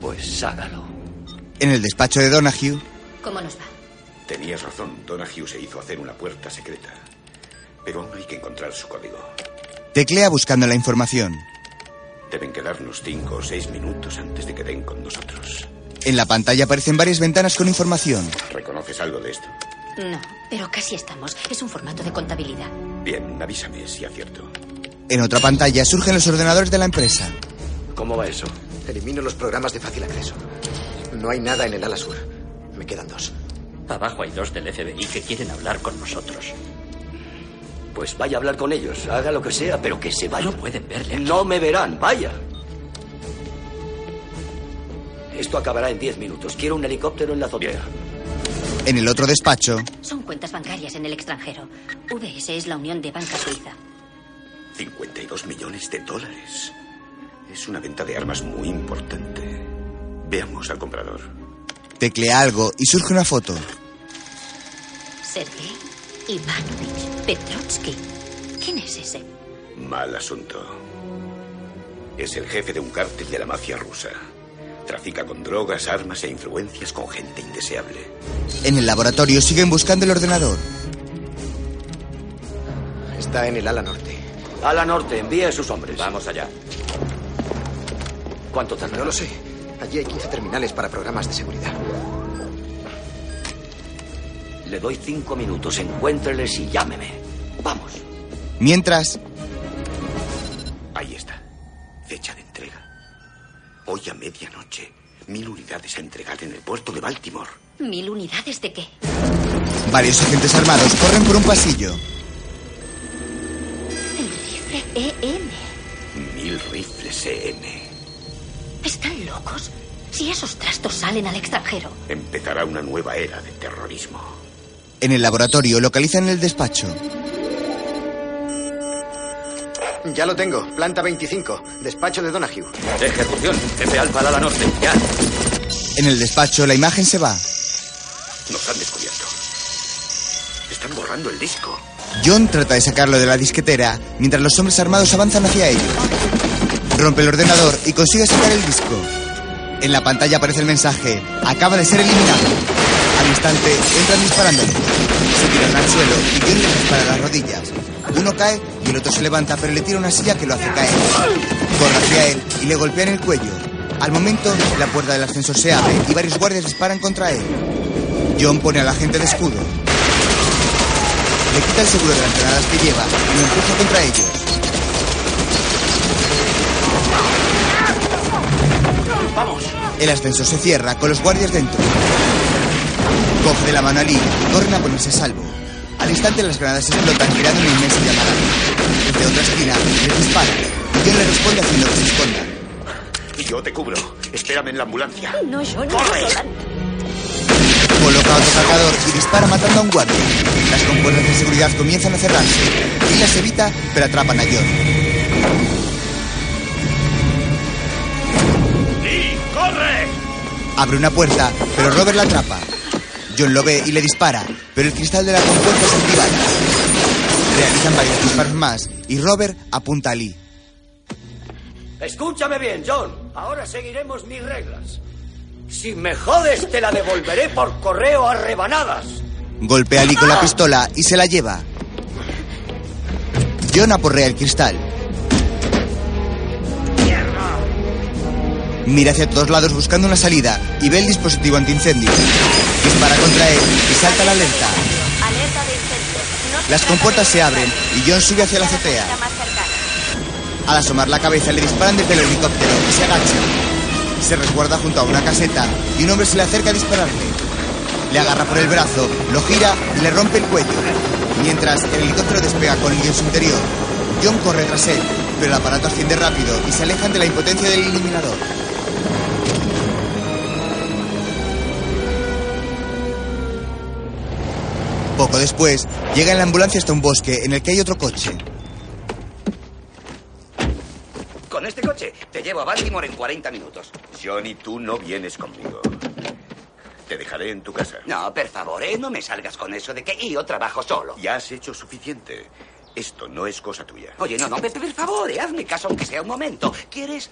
Pues hágalo. En el despacho de Donahue, ¿Cómo nos va? Tenías razón, Donahue se hizo hacer una puerta secreta. Pero aún hay que encontrar su código. teclea buscando la información. Deben quedarnos cinco o seis minutos antes de que den con nosotros. En la pantalla aparecen varias ventanas con información. ¿Reconoces algo de esto? No, pero casi estamos. Es un formato de contabilidad. Bien, avísame si acierto. En otra pantalla surgen los ordenadores de la empresa. ¿Cómo va eso? Elimino los programas de fácil acceso. No hay nada en el ala sur. Me quedan dos. Abajo hay dos del FBI que quieren hablar con nosotros. Pues vaya a hablar con ellos. Haga lo que sea, pero que se vaya. No pueden verle aquí. No me verán. Vaya. Esto acabará en diez minutos. Quiero un helicóptero en la azotea. En el otro despacho, Son cuentas bancarias en el extranjero. VS es la Unión de Banca Suiza. 52 millones de dólares. Es una venta de armas muy importante. Veamos al comprador. Teclea algo y surge una foto. Sergei Ivanovich Petrovsky. ¿Quién es ese? Mal asunto. Es el jefe de un cártel de la mafia rusa. Trafica con drogas, armas e influencias con gente indeseable. En el laboratorio siguen buscando el ordenador. Está en el ala norte. Ala norte, envíe a sus hombres. Vamos allá. ¿Cuánto tarda? No lo sé. Allí hay 15 terminales para programas de seguridad. Le doy cinco minutos. Encuéntreles y llámeme. Vamos. Mientras, Ahí está. Fecha de entrega. Hoy a medianoche. Mil unidades a entregar en el puerto de Baltimore. ¿Mil unidades de qué? varios agentes armados corren por un pasillo. El rifle EM. Mil rifles EM. ¿Están locos? Si esos trastos salen al extranjero. Empezará una nueva era de terrorismo. En el laboratorio localizan el despacho. Ya lo tengo. Planta 25. Despacho de Donahue. Ejecución. Jefe Alfa al ala norte. Ya. En el despacho la imagen se va. Nos han descubierto. Están borrando el disco. John trata de sacarlo de la disquetera mientras los hombres armados avanzan hacia ellos. Rompe el ordenador y consigue sacar el disco. En la pantalla aparece el mensaje. Acaba de ser eliminado. Al instante entran disparándole. Se tiran al suelo y les dispara las rodillas. Uno cae y el otro se levanta pero le tira una silla que lo hace caer. Corre hacia él y le golpea en el cuello. Al momento, la puerta del ascensor se abre y varios guardias disparan contra él. John pone al agente de escudo. Le quita el seguro de las granadas que lleva y lo empuja contra ellos. ¡Vamos! El ascensor se cierra con los guardias dentro. Coge de la mano a Lee y corren a ponerse a salvo. Al instante las granadas explotan creando una inmensa llamada. Desde otra esquina les disparan y John le responde haciendo que se escondan. Yo te cubro. Espérame en la ambulancia. No, yo no. ¡Corre! Coloca otro cargador y dispara matando a un guardia. Las compuertas de seguridad comienzan a cerrarse. Lee las evita, pero atrapan a John. Abre una puerta, pero Robert la atrapa. John lo ve y le dispara, pero el cristal de la compuerta se activa. Realizan varios disparos más y Robert apunta a Lee. Escúchame bien, John. Ahora seguiremos mis reglas. Si me jodes, te la devolveré por correo a rebanadas. Golpea a Lee con la pistola y se la lleva. John aporrea el cristal. Mira hacia todos lados buscando una salida y ve el dispositivo antiincendio. Dispara contra él y salta la alerta. Alerta de incendio. No Las compuertas se abren y John sube hacia la azotea. Al asomar la cabeza le disparan desde el helicóptero y se agacha. Se resguarda junto a una caseta y un hombre se le acerca a dispararle. Le agarra por el brazo, lo gira y le rompe el cuello. Mientras el helicóptero despega con Lee en su interior, John corre tras él, pero el aparato asciende rápido y se aleja ante la impotencia del eliminador. Poco después, llega en la ambulancia hasta un bosque en el que hay otro coche. Con este coche te llevo a Baltimore en 40 minutos. Johnny, tú no vienes conmigo. Te dejaré en tu casa. No, por favor, ¿eh? no me salgas con eso de que yo trabajo solo. Ya has hecho suficiente. Esto no es cosa tuya. Oye, no, no, por por favor, eh, hazme caso aunque sea un momento. ¿Quieres?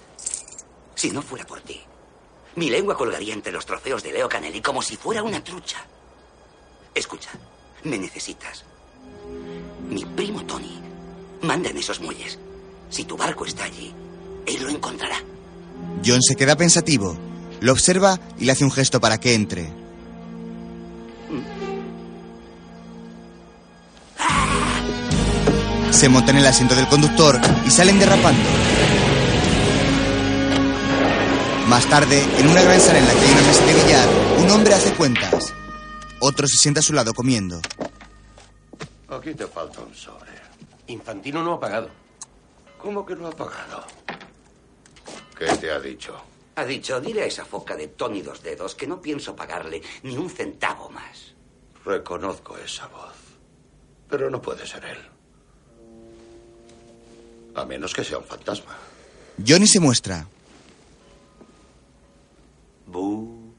Si no fuera por ti, mi lengua colgaría entre los trofeos de Leo Canelli como si fuera una trucha. Escucha, me necesitas. Mi primo Tony manda en esos muelles. Si tu barco está allí, él lo encontrará. John se queda pensativo, lo observa y le hace un gesto para que entre. Se monta en el asiento del conductor y salen derrapando. Más tarde, en una gran sala en la que hay una mesa de billar, un hombre hace cuentas. Otro se sienta a su lado comiendo. Aquí te falta un sobre. Infantino no ha pagado. ¿Cómo que no ha pagado? ¿Qué te ha dicho? Ha dicho, dile a esa foca de Tony Dos Dedos que no pienso pagarle ni un centavo más. Reconozco esa voz. Pero no puede ser él. A menos que sea un fantasma. Johnny se muestra. Bu.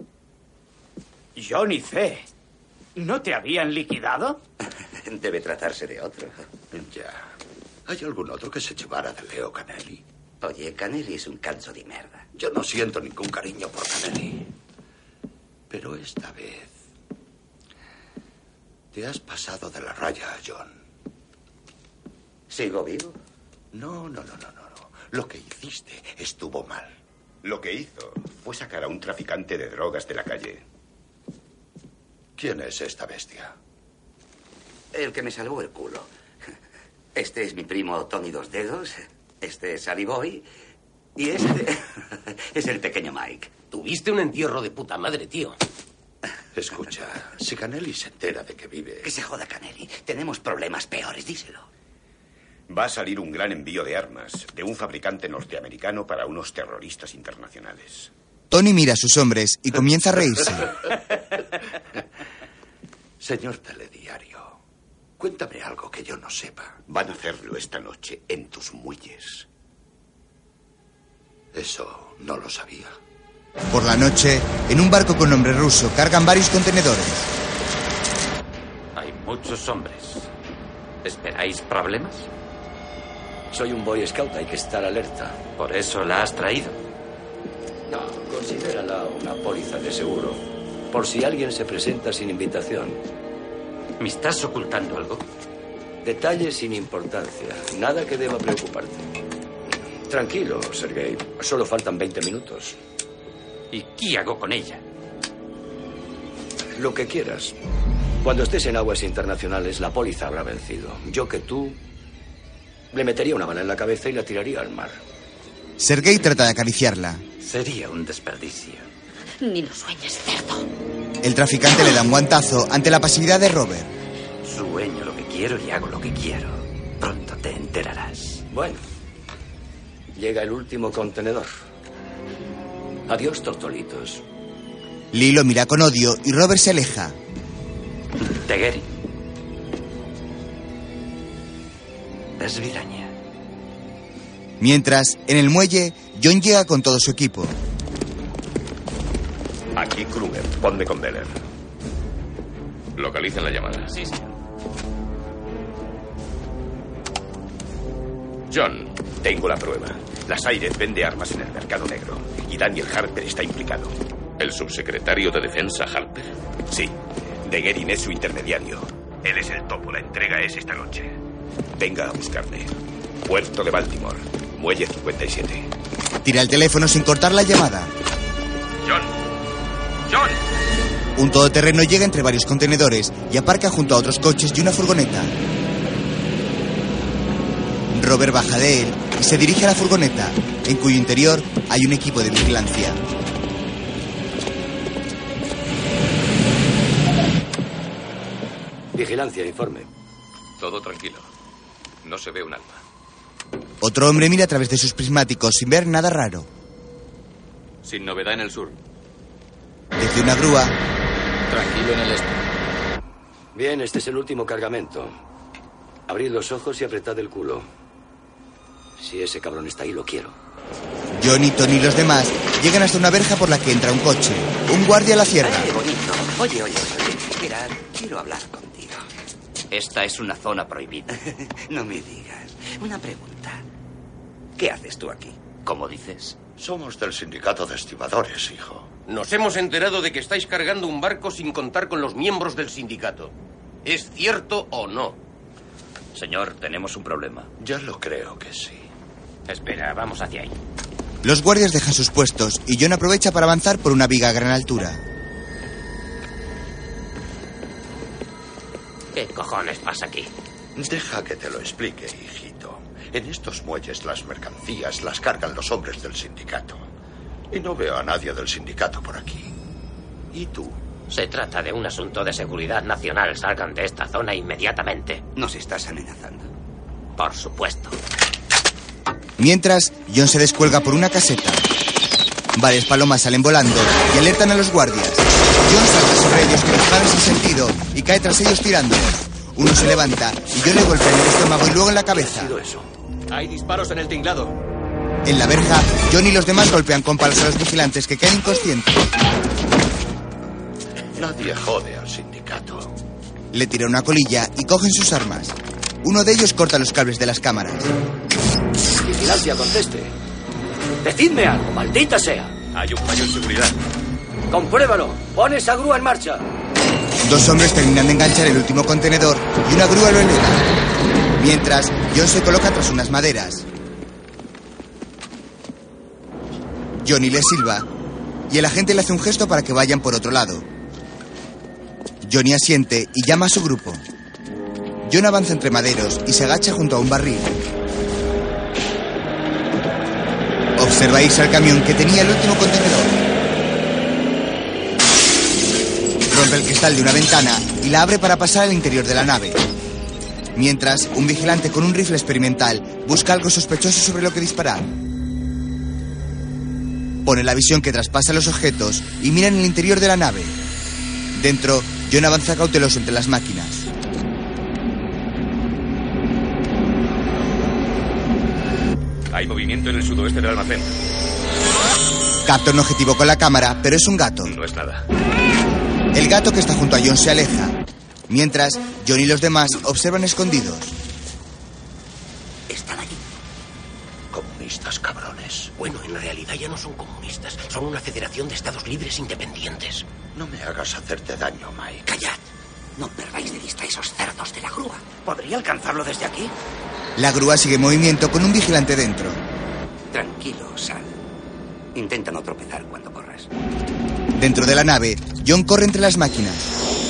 Johnny C. ¿No te habían liquidado? Debe tratarse de otro. Ya. ¿Hay algún otro que se llevara de Leo Canelli? Oye, Canelli es un canso de merda. Yo no siento ningún cariño por Canelli. Pero esta vez. Te has pasado de la raya, John. ¿Sigo vivo? No, no, no, no, no. no. Lo que hiciste estuvo mal. Lo que hizo fue sacar a un traficante de drogas de la calle. ¿Quién es esta bestia? El que me salvó el culo. Este es mi primo Tony Dos Dedos. Este es Ali Boy. Y este es el pequeño Mike. Tuviste un entierro de puta madre, tío. Escucha, si Canelli se entera de que vive. Que se joda, Canelli. Tenemos problemas peores, díselo. Va a salir un gran envío de armas de un fabricante norteamericano para unos terroristas internacionales. Tony mira a sus hombres y comienza a reírse. Señor Telediario, cuéntame algo que yo no sepa. Van a hacerlo esta noche en tus muelles. Eso no lo sabía. Por la noche, en un barco con nombre ruso, cargan varios contenedores. Hay muchos hombres. ¿Esperáis problemas? Soy un Boy Scout, hay que estar alerta. ¿Por eso la has traído? No, considérala una póliza de seguro. Por si alguien se presenta sin invitación. ¿Me estás ocultando algo? Detalles sin importancia. Nada que deba preocuparte. Tranquilo, Sergei. Solo faltan 20 minutos. ¿Y qué hago con ella? Lo que quieras. Cuando estés en aguas internacionales, la póliza habrá vencido. Yo que tú le metería una bala en la cabeza y la tiraría al mar. Sergei trata de acariciarla. Sería un desperdicio. Ni lo sueñes, cerdo. El traficante le da un guantazo ante la pasividad de Robert. Sueño lo que quiero y hago lo que quiero. Pronto te enterarás. Bueno, llega el último contenedor. Adiós, tortolitos. Lee lo mira con odio y Robert se aleja. Tegueri. Mientras, en el muelle, John llega con todo su equipo. Aquí Kruger, ponme con Beller. Localicen la llamada. Sí, señor. John, tengo la prueba. Las Aires vende armas en el mercado negro y Daniel Harper está implicado. ¿El subsecretario de Defensa Harper? Sí. De Gerin es su intermediario. Él es el topo. La entrega es esta noche. Venga a buscarme. Puerto de Baltimore. Muelle 57. Tira el teléfono sin cortar la llamada. John. John. Un todoterreno llega entre varios contenedores y aparca junto a otros coches y una furgoneta. Robert baja de él y se dirige a la furgoneta, en cuyo interior hay un equipo de vigilancia. Vigilancia, informe. Todo tranquilo. No se ve un alma. Otro hombre mira a través de sus prismáticos sin ver nada raro. Sin novedad en el sur. Desde una grúa, Tranquilo en el este. Bien, este es el último cargamento. Abrid los ojos y apretad el culo. Si ese cabrón está ahí, lo quiero. Johnny, Tony y los demás llegan hasta una verja por la que entra un coche. Un guardia la cierra. Qué bonito. Oye, oye, oye. Mira, quiero hablar contigo. Esta es una zona prohibida. no me digas. Una pregunta. ¿Qué haces tú aquí? ¿Cómo dices? Somos del sindicato de estibadores, hijo. Nos hemos enterado de que estáis cargando un barco sin contar con los miembros del sindicato. ¿Es cierto o no? Señor, tenemos un problema. Ya lo creo que sí. Espera, vamos hacia ahí. Los guardias dejan sus puestos y John aprovecha para avanzar por una viga a gran altura. ¿Qué cojones pasa aquí? Deja que te lo explique, hijito. En estos muelles las mercancías las cargan los hombres del sindicato. Y no veo a nadie del sindicato por aquí. ¿Y tú? Se trata de un asunto de seguridad nacional. Salgan de esta zona inmediatamente. ¿Nos estás amenazando? Por supuesto. Mientras, John se descuelga por una caseta. Varias palomas salen volando y alertan a los guardias. John salta sobre ellos con los palos sin sentido y cae tras ellos tirándolos. Uno se levanta y John le golpea en el estómago y luego en la cabeza. Hay disparos en el tinglado. En la verja, John y los demás golpean con palos a los vigilantes que caen inconscientes. Nadie jode al sindicato. Le tira una colilla y cogen sus armas. Uno de ellos corta los cables de las cámaras. Vigilancia, conteste. Decidme algo, maldita sea. Hay un fallo en seguridad. Compruébalo. Pon esa grúa en marcha. Dos hombres terminan de enganchar el último contenedor y una grúa lo eleva. Mientras, John se coloca tras unas maderas. Johnny le silba y el agente le hace un gesto para que vayan por otro lado. Johnny asiente y llama a su grupo. John avanza entre maderos y se agacha junto a un barril. Observa irse al camión que tenía el último contenedor. Rompe el cristal de una ventana y la abre para pasar al interior de la nave. Mientras, un vigilante con un rifle experimental busca algo sospechoso sobre lo que disparar. Pone la visión que traspasa los objetos y mira en el interior de la nave. Dentro, John avanza cauteloso entre las máquinas. Hay movimiento en el sudoeste del almacén. Capta un objetivo con la cámara, pero es un gato. No es nada. El gato que está junto a John se aleja. Mientras, John y los demás observan escondidos. Están aquí. Comunistas cabrones. Bueno, en realidad ya no son comunistas. Son una federación de estados libres independientes. No me hagas hacerte daño, Mike. Callad. No perdáis de vista esos cerdos de la grúa. ¿Podría alcanzarlo desde aquí? La grúa sigue en movimiento con un vigilante dentro. Tranquilo, Sal. Intenta no tropezar cuando corras. Dentro de la nave, John corre entre las máquinas.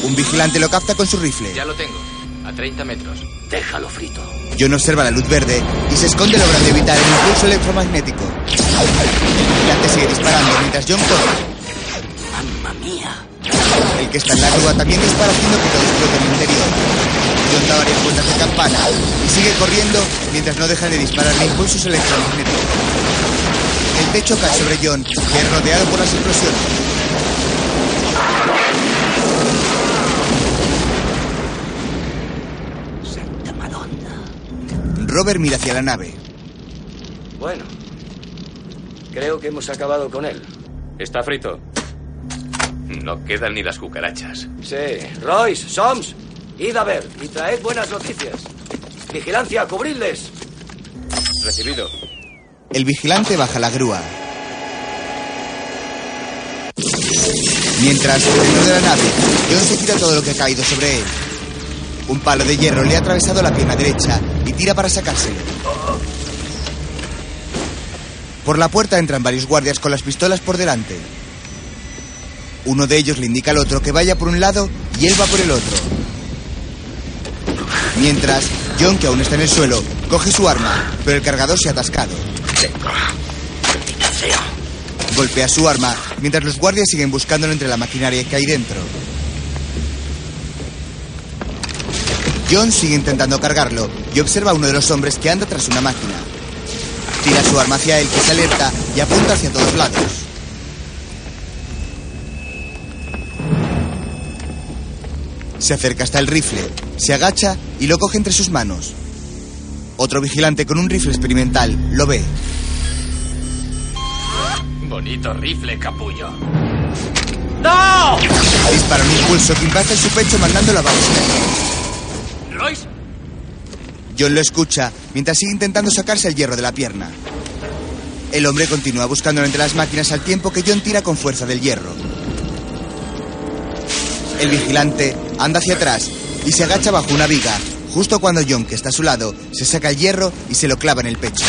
Un vigilante lo capta con su rifle. Ya lo tengo. A 30 metros. Déjalo frito. John observa la luz verde y se esconde logrando evitar el impulso electromagnético. El vigilante sigue disparando mientras John corre. ¡Mamma mía! El que está en la grúa también dispara haciendo que todo explote en el interior. John da varias vueltas de campana y sigue corriendo mientras no deja de dispararle impulsos electromagnéticos. El techo cae sobre John, que es rodeado por las explosiones. Robert mira hacia la nave. Bueno, creo que hemos acabado con él. Está frito. No quedan ni las cucarachas. Sí. Royce, Soms, id a ver y traed buenas noticias. Vigilancia, cubridles. Recibido. El vigilante baja la grúa. Mientras, dentro de la nave, John se tira todo lo que ha caído sobre él. Un palo de hierro le ha atravesado la pierna derecha y tira para sacárselo. Por la puerta entran varios guardias con las pistolas por delante. Uno de ellos le indica al otro que vaya por un lado y él va por el otro. Mientras, John, que aún está en el suelo, coge su arma, pero el cargador se ha atascado. Golpea su arma mientras los guardias siguen buscándolo entre la maquinaria que hay dentro. John sigue intentando cargarlo y observa a uno de los hombres que anda tras una máquina. Tira su arma hacia él, que se alerta y apunta hacia todos lados. Se acerca hasta el rifle, se agacha y lo coge entre sus manos. Otro vigilante con un rifle experimental lo ve. Bonito rifle, capullo. ¡No! Dispara un impulso que impacta en su pecho mandándolo abajo John lo escucha mientras sigue intentando sacarse el hierro de la pierna. El hombre continúa buscándolo entre las máquinas al tiempo que John tira con fuerza del hierro. El vigilante anda hacia atrás y se agacha bajo una viga, justo cuando John, que está a su lado, se saca el hierro y se lo clava en el pecho.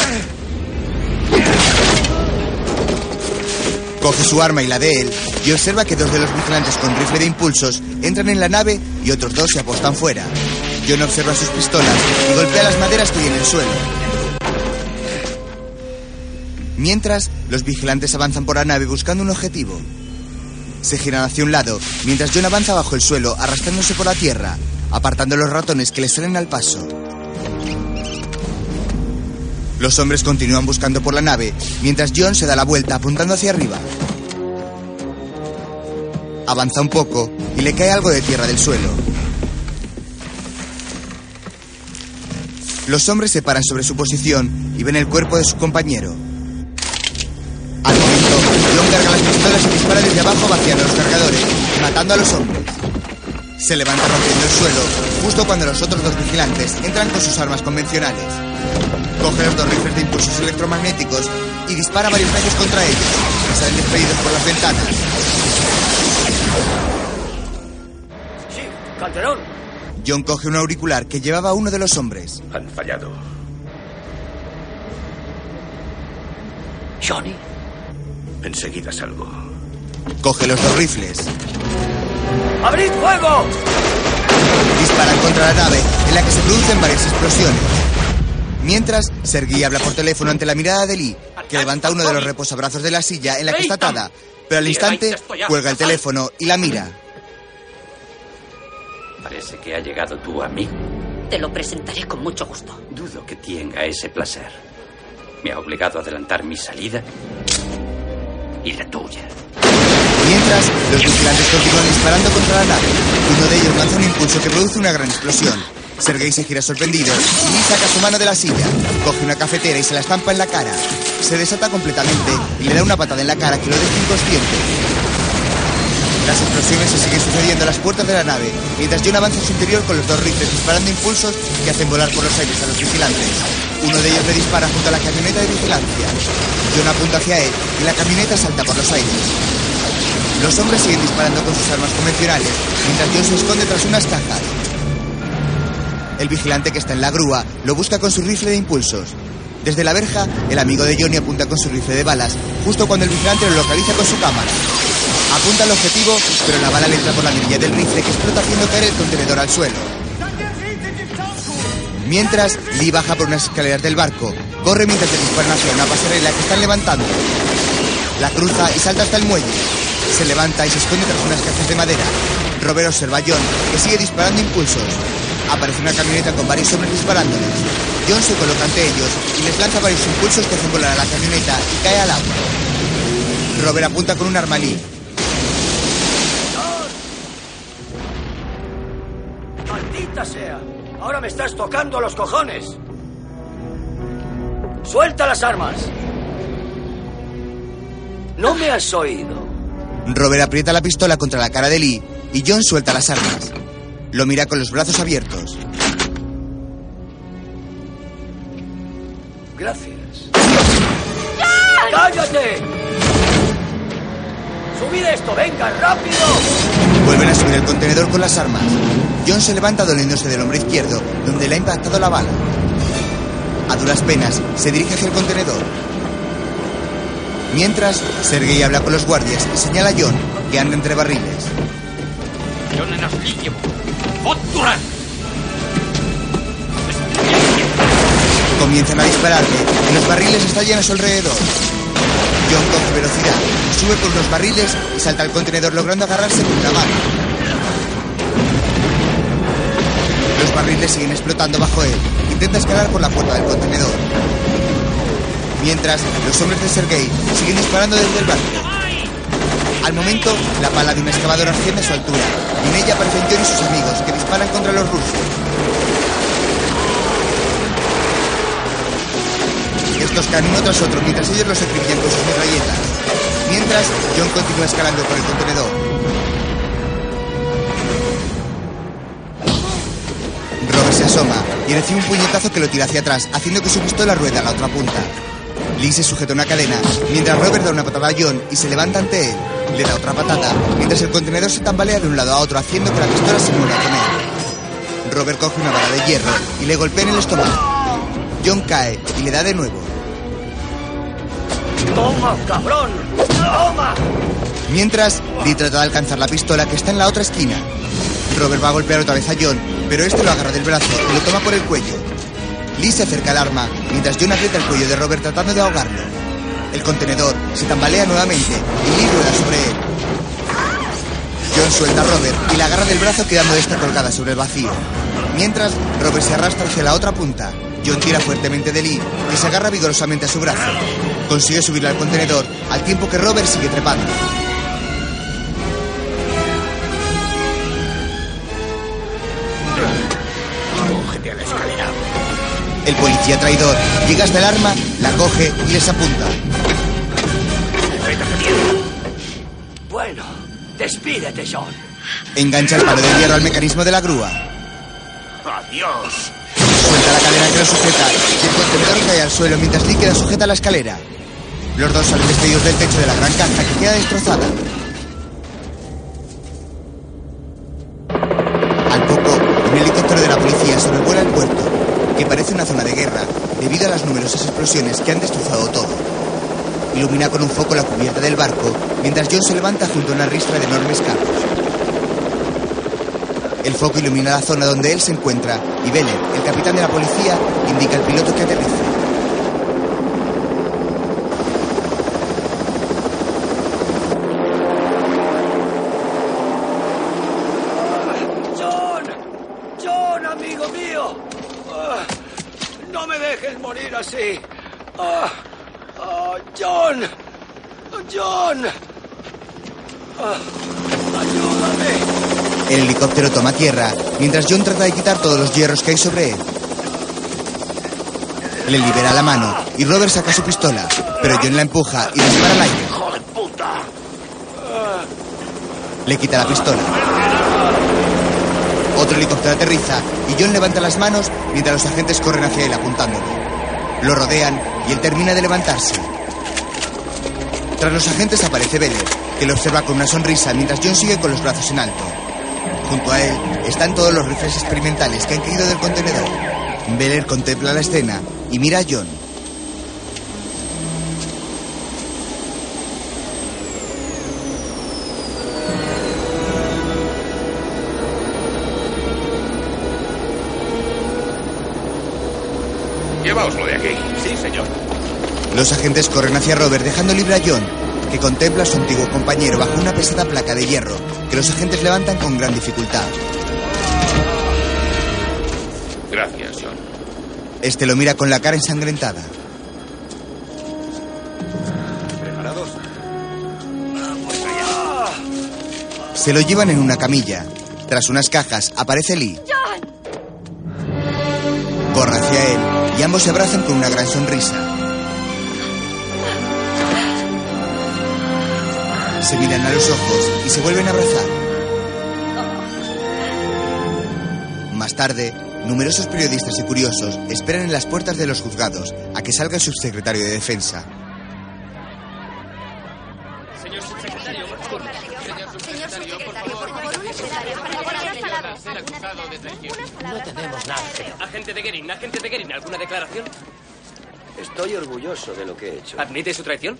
Coge su arma y la de él y observa que dos de los vigilantes con rifle de impulsos entran en la nave y otros dos se apostan fuera. John observa sus pistolas y golpea las maderas que hay en el suelo. Mientras, los vigilantes avanzan por la nave buscando un objetivo. Se giran hacia un lado, mientras John avanza bajo el suelo, arrastrándose por la tierra, apartando los ratones que le salen al paso. Los hombres continúan buscando por la nave, mientras John se da la vuelta apuntando hacia arriba. Avanza un poco y le cae algo de tierra del suelo. Los hombres se paran sobre su posición y ven el cuerpo de su compañero. Al momento, John carga las pistolas y dispara desde abajo vaciando los cargadores, matando a los hombres. Se levanta rompiendo el suelo, justo cuando los otros dos vigilantes entran con sus armas convencionales. Coge los dos rifles de impulsos electromagnéticos y dispara varios rayos contra ellos, que salen despedidos por las ventanas. Sí, Calderón. John coge un auricular que llevaba uno de los hombres. Han fallado. Johnny. Enseguida salgo. Coge los dos rifles. ¡Abrid fuego! Disparan contra la nave, en la que se producen varias explosiones. Mientras, Sergei habla por teléfono ante la mirada de Lee, que levanta uno de los reposabrazos de la silla en la que está atada, pero al instante cuelga el teléfono y la mira. Parece que ha llegado tu amigo. Te lo presentaré con mucho gusto. Dudo que tenga ese placer. Me ha obligado a adelantar mi salida y la tuya. Mientras, los vigilantes continúan disparando contra la nave. Uno de ellos lanza un impulso que produce una gran explosión. Sergei se gira sorprendido y Lee saca su mano de la silla, coge una cafetera y se la estampa en la cara. Se desata completamente y le da una patada en la cara que lo deja inconsciente. Las explosiones se siguen sucediendo a las puertas de la nave, mientras John avanza en su interior con los dos rifles disparando impulsos que hacen volar por los aires a los vigilantes. Uno de ellos le dispara junto a la camioneta de vigilancia. John apunta hacia él y la camioneta salta por los aires. Los hombres siguen disparando con sus armas convencionales, mientras John se esconde tras unas cajas. El vigilante que está en la grúa lo busca con su rifle de impulsos. Desde la verja, el amigo de Johnny apunta con su rifle de balas, justo cuando el vigilante lo localiza con su cámara. Apunta al objetivo, pero la bala le entra por la mirilla del rifle que explota haciendo caer el contenedor al suelo. Mientras, Lee baja por unas escaleras del barco, corre mientras le disparan hacia una pasarela que están levantando. La cruza y salta hasta el muelle. se levanta y se esconde tras unas cajas de madera. Robert observa a John, que sigue disparando impulsos. Aparece una camioneta con varios hombres disparándoles. John se coloca ante ellos y les lanza varios impulsos que hacen volar a la camioneta y cae al agua. Robert apunta con un arma Lee. ¡Maldita sea! Ahora me estás tocando los cojones. ¡Suelta las armas! ¿No me has oído? Robert aprieta la pistola contra la cara de Lee y John suelta las armas. Lo mira con los brazos abiertos. Gracias. ¡Cállate! ¡Subid esto! ¡Venga, rápido! Vuelven a subir el contenedor con las armas. John se levanta doliéndose del hombro izquierdo, donde le ha impactado la bala. A duras penas, se dirige hacia el contenedor. Mientras, Sergei habla con los guardias y señala a John, que anda entre barriles. Comienzan a dispararle y los barriles estallan a su alrededor. John coge velocidad, sube por los barriles y salta al contenedor logrando agarrarse con una mano. Los barriles siguen explotando bajo él. Intenta escalar por la puerta del contenedor. Mientras, los hombres de Sergei siguen disparando desde el barco. Al momento, la pala de una excavadora asciende a su altura y en ella aparecen John y sus amigos que disparan contra los rusos. Estos caen uno tras otro mientras ellos los acribillan con sus metralletas. Mientras, John continúa escalando por el contenedor. Asoma y recibe un puñetazo que lo tira hacia atrás, haciendo que su pistola rueda a la otra punta. Lee se sujeta una cadena, mientras Robert da una patada a John y se levanta ante él. Le da otra patada, mientras el contenedor se tambalea de un lado a otro, haciendo que la pistola se mueva con él. Robert coge una bala de hierro y le golpea en el estómago. John cae y le da de nuevo. ¡Toma, cabrón! ¡Toma! Mientras, Lee trata de alcanzar la pistola que está en la otra esquina. Robert va a golpear otra vez a John, pero este lo agarra del brazo y lo toma por el cuello. Lee se acerca al arma, mientras John aprieta el cuello de Robert tratando de ahogarlo. El contenedor se tambalea nuevamente y Lee rueda sobre él. John suelta a Robert y la agarra del brazo quedando esta colgada sobre el vacío. Mientras, Robert se arrastra hacia la otra punta. John tira fuertemente de Lee, que se agarra vigorosamente a su brazo. Consigue subirle al contenedor, al tiempo que Robert sigue trepando. El policía traidor llega hasta el arma, la coge y les apunta. Bueno, despídete, John. Engancha el palo de hierro al mecanismo de la grúa. ¡Adiós! Suelta la cadena que lo sujeta y el contenedor cae al suelo mientras Lee queda sujeta a la escalera. Los dos salen despedidos del techo de la gran caja que queda destrozada. Ilumina con un foco la cubierta del barco mientras John se levanta junto a una ristra de enormes cabos. El foco ilumina la zona donde él se encuentra y Bennett, el capitán de la policía, indica al piloto que aterrice. ¡John! ¡John, amigo mío! Ah, ¡No me dejes morir así! Ah, ah, ¡John! ¡John! Ah, ¡Ayúdame! Helicóptero toma tierra mientras John trata de quitar todos los hierros que hay sobre él. Le libera la mano y Robert saca su pistola, pero John la empuja y dispara al aire. Le quita la pistola. Otro helicóptero aterriza y John levanta las manos mientras los agentes corren hacia él apuntándolo. Lo rodean y él termina de levantarse. Tras los agentes aparece Bennett, que lo observa con una sonrisa mientras John sigue con los brazos en alto. Junto a él están todos los rifles experimentales que han caído del contenedor. Beller contempla la escena y mira a John. Lleváoslo de aquí. Sí, señor. Los agentes corren hacia Robert dejando libre a John. Que contempla a su antiguo compañero bajo una pesada placa de hierro que los agentes levantan con gran dificultad. Gracias, John. Este lo mira con la cara ensangrentada. ¿Preparados? Se lo llevan en una camilla. Tras unas cajas aparece Lee. Corre hacia él y ambos se abrazan con una gran sonrisa. Se miran a los ojos y se vuelven a abrazar. Más tarde, numerosos periodistas y curiosos esperan en las puertas de los juzgados a que salga el subsecretario de Defensa. Señor subsecretario, por favor. Señor subsecretario, por favor. Ser acusado de traición. No tenemos nada. Agente de Gerin, agente de Gerin, ¿alguna declaración? Estoy orgulloso de lo que he hecho. ¿Admite su traición?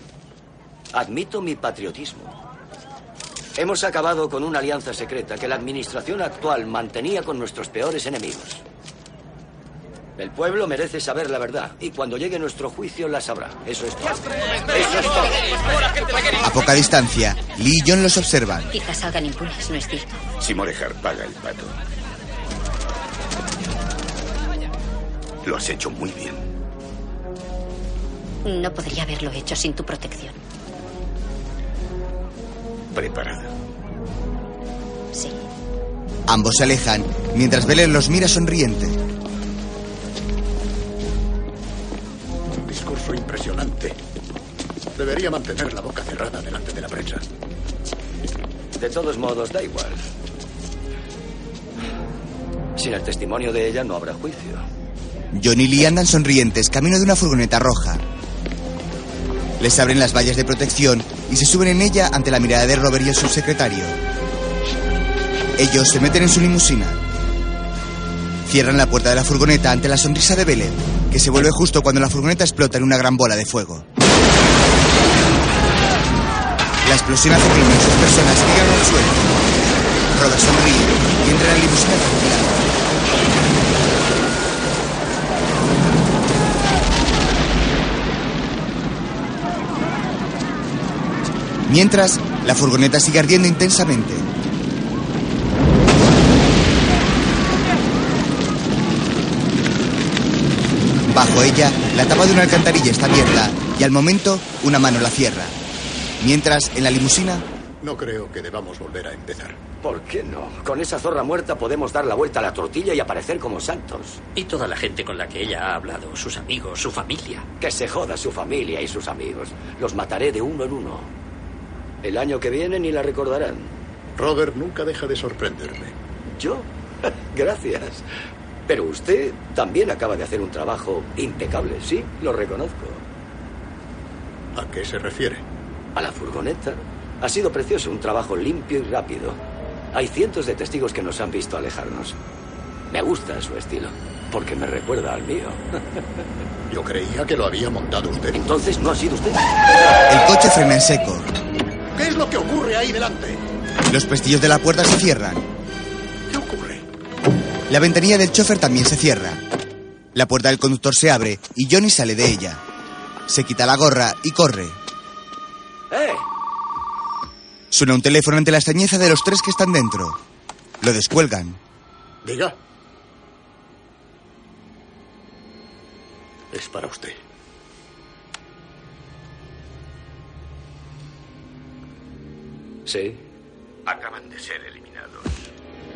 Admito mi patriotismo. Hemos acabado con una alianza secreta que la administración actual mantenía con nuestros peores enemigos. El pueblo merece saber la verdad y cuando llegue nuestro juicio la sabrá. Eso es todo. Eso es todo. A poca distancia, Lee y John los observan. Quizás salgan impunes, ¿no es cierto? Si Morejar paga el pato. Lo has hecho muy bien. No podría haberlo hecho sin tu protección. Preparada. Sí. Ambos se alejan mientras Belen los mira sonriente. Un discurso impresionante. Debería mantener la boca cerrada delante de la prensa. De todos modos, da igual. Sin el testimonio de ella no habrá juicio. John y Lee andan sonrientes camino de una furgoneta roja. Les abren las vallas de protección y se suben en ella ante la mirada de Robert y el subsecretario. Ellos se meten en su limusina. Cierran la puerta de la furgoneta ante la sonrisa de Belen, que se vuelve justo cuando la furgoneta explota en una gran bola de fuego. La explosión hace que numerosas personas caigan al suelo. Robert sonríe y entra en la limusina. Mientras, la furgoneta sigue ardiendo intensamente. Bajo ella, la tapa de una alcantarilla está abierta y al momento una mano la cierra. Mientras, en la limusina, No creo que debamos volver a empezar. ¿Por qué no? Con esa zorra muerta podemos dar la vuelta a la tortilla y aparecer como santos. Y toda la gente con la que ella ha hablado, sus amigos, su familia. Que se joda su familia y sus amigos. Los mataré de uno en uno. El año que viene ni la recordarán. Robert nunca deja de sorprenderme. ¿Yo? Gracias. Pero usted también acaba de hacer un trabajo impecable, sí, lo reconozco. ¿A qué se refiere? A la furgoneta. Ha sido precioso, un trabajo limpio y rápido. Hay cientos de testigos que nos han visto alejarnos. Me gusta su estilo, porque me recuerda al mío. Yo creía que lo había montado usted. Entonces no ha sido usted. el coche frena en seco. ¿Qué es lo que ocurre ahí delante? Los pestillos de la puerta se cierran. ¿Qué ocurre? La ventanilla del chofer también se cierra. La puerta del conductor se abre y Johnny sale de ella. Se quita la gorra y corre. ¡Eh! Suena un teléfono ante la extrañeza de los tres que están dentro. Lo descuelgan. Diga. Es para usted. Sí. Acaban de ser eliminados.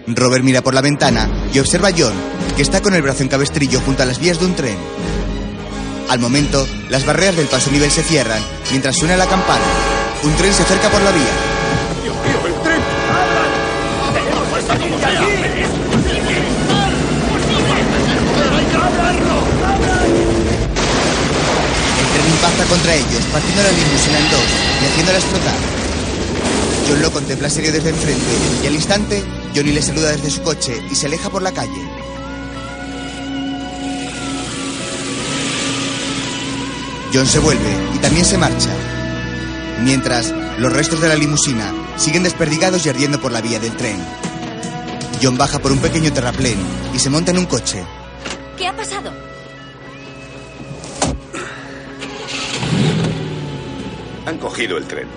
Robert mira por la ventana y observa a John, que está con el brazo en cabestrillo junto a las vías de un tren. Al momento, las barreras del paso nivel se cierran mientras suena la campana. Un tren se acerca por la vía. ¡Dios mío, el tren! ¡Tenemos vuestra niña aquí! El tren impacta contra ellos, partiendo la limusina en dos y haciéndola explotar. John lo contempla serio desde enfrente y al instante, Johnny le saluda desde su coche y se aleja por la calle. John se vuelve y también se marcha. Mientras, los restos de la limusina siguen desperdigados y ardiendo por la vía del tren. John baja por un pequeño terraplén y se monta en un coche. ¿Qué ha pasado? Han cogido el tren.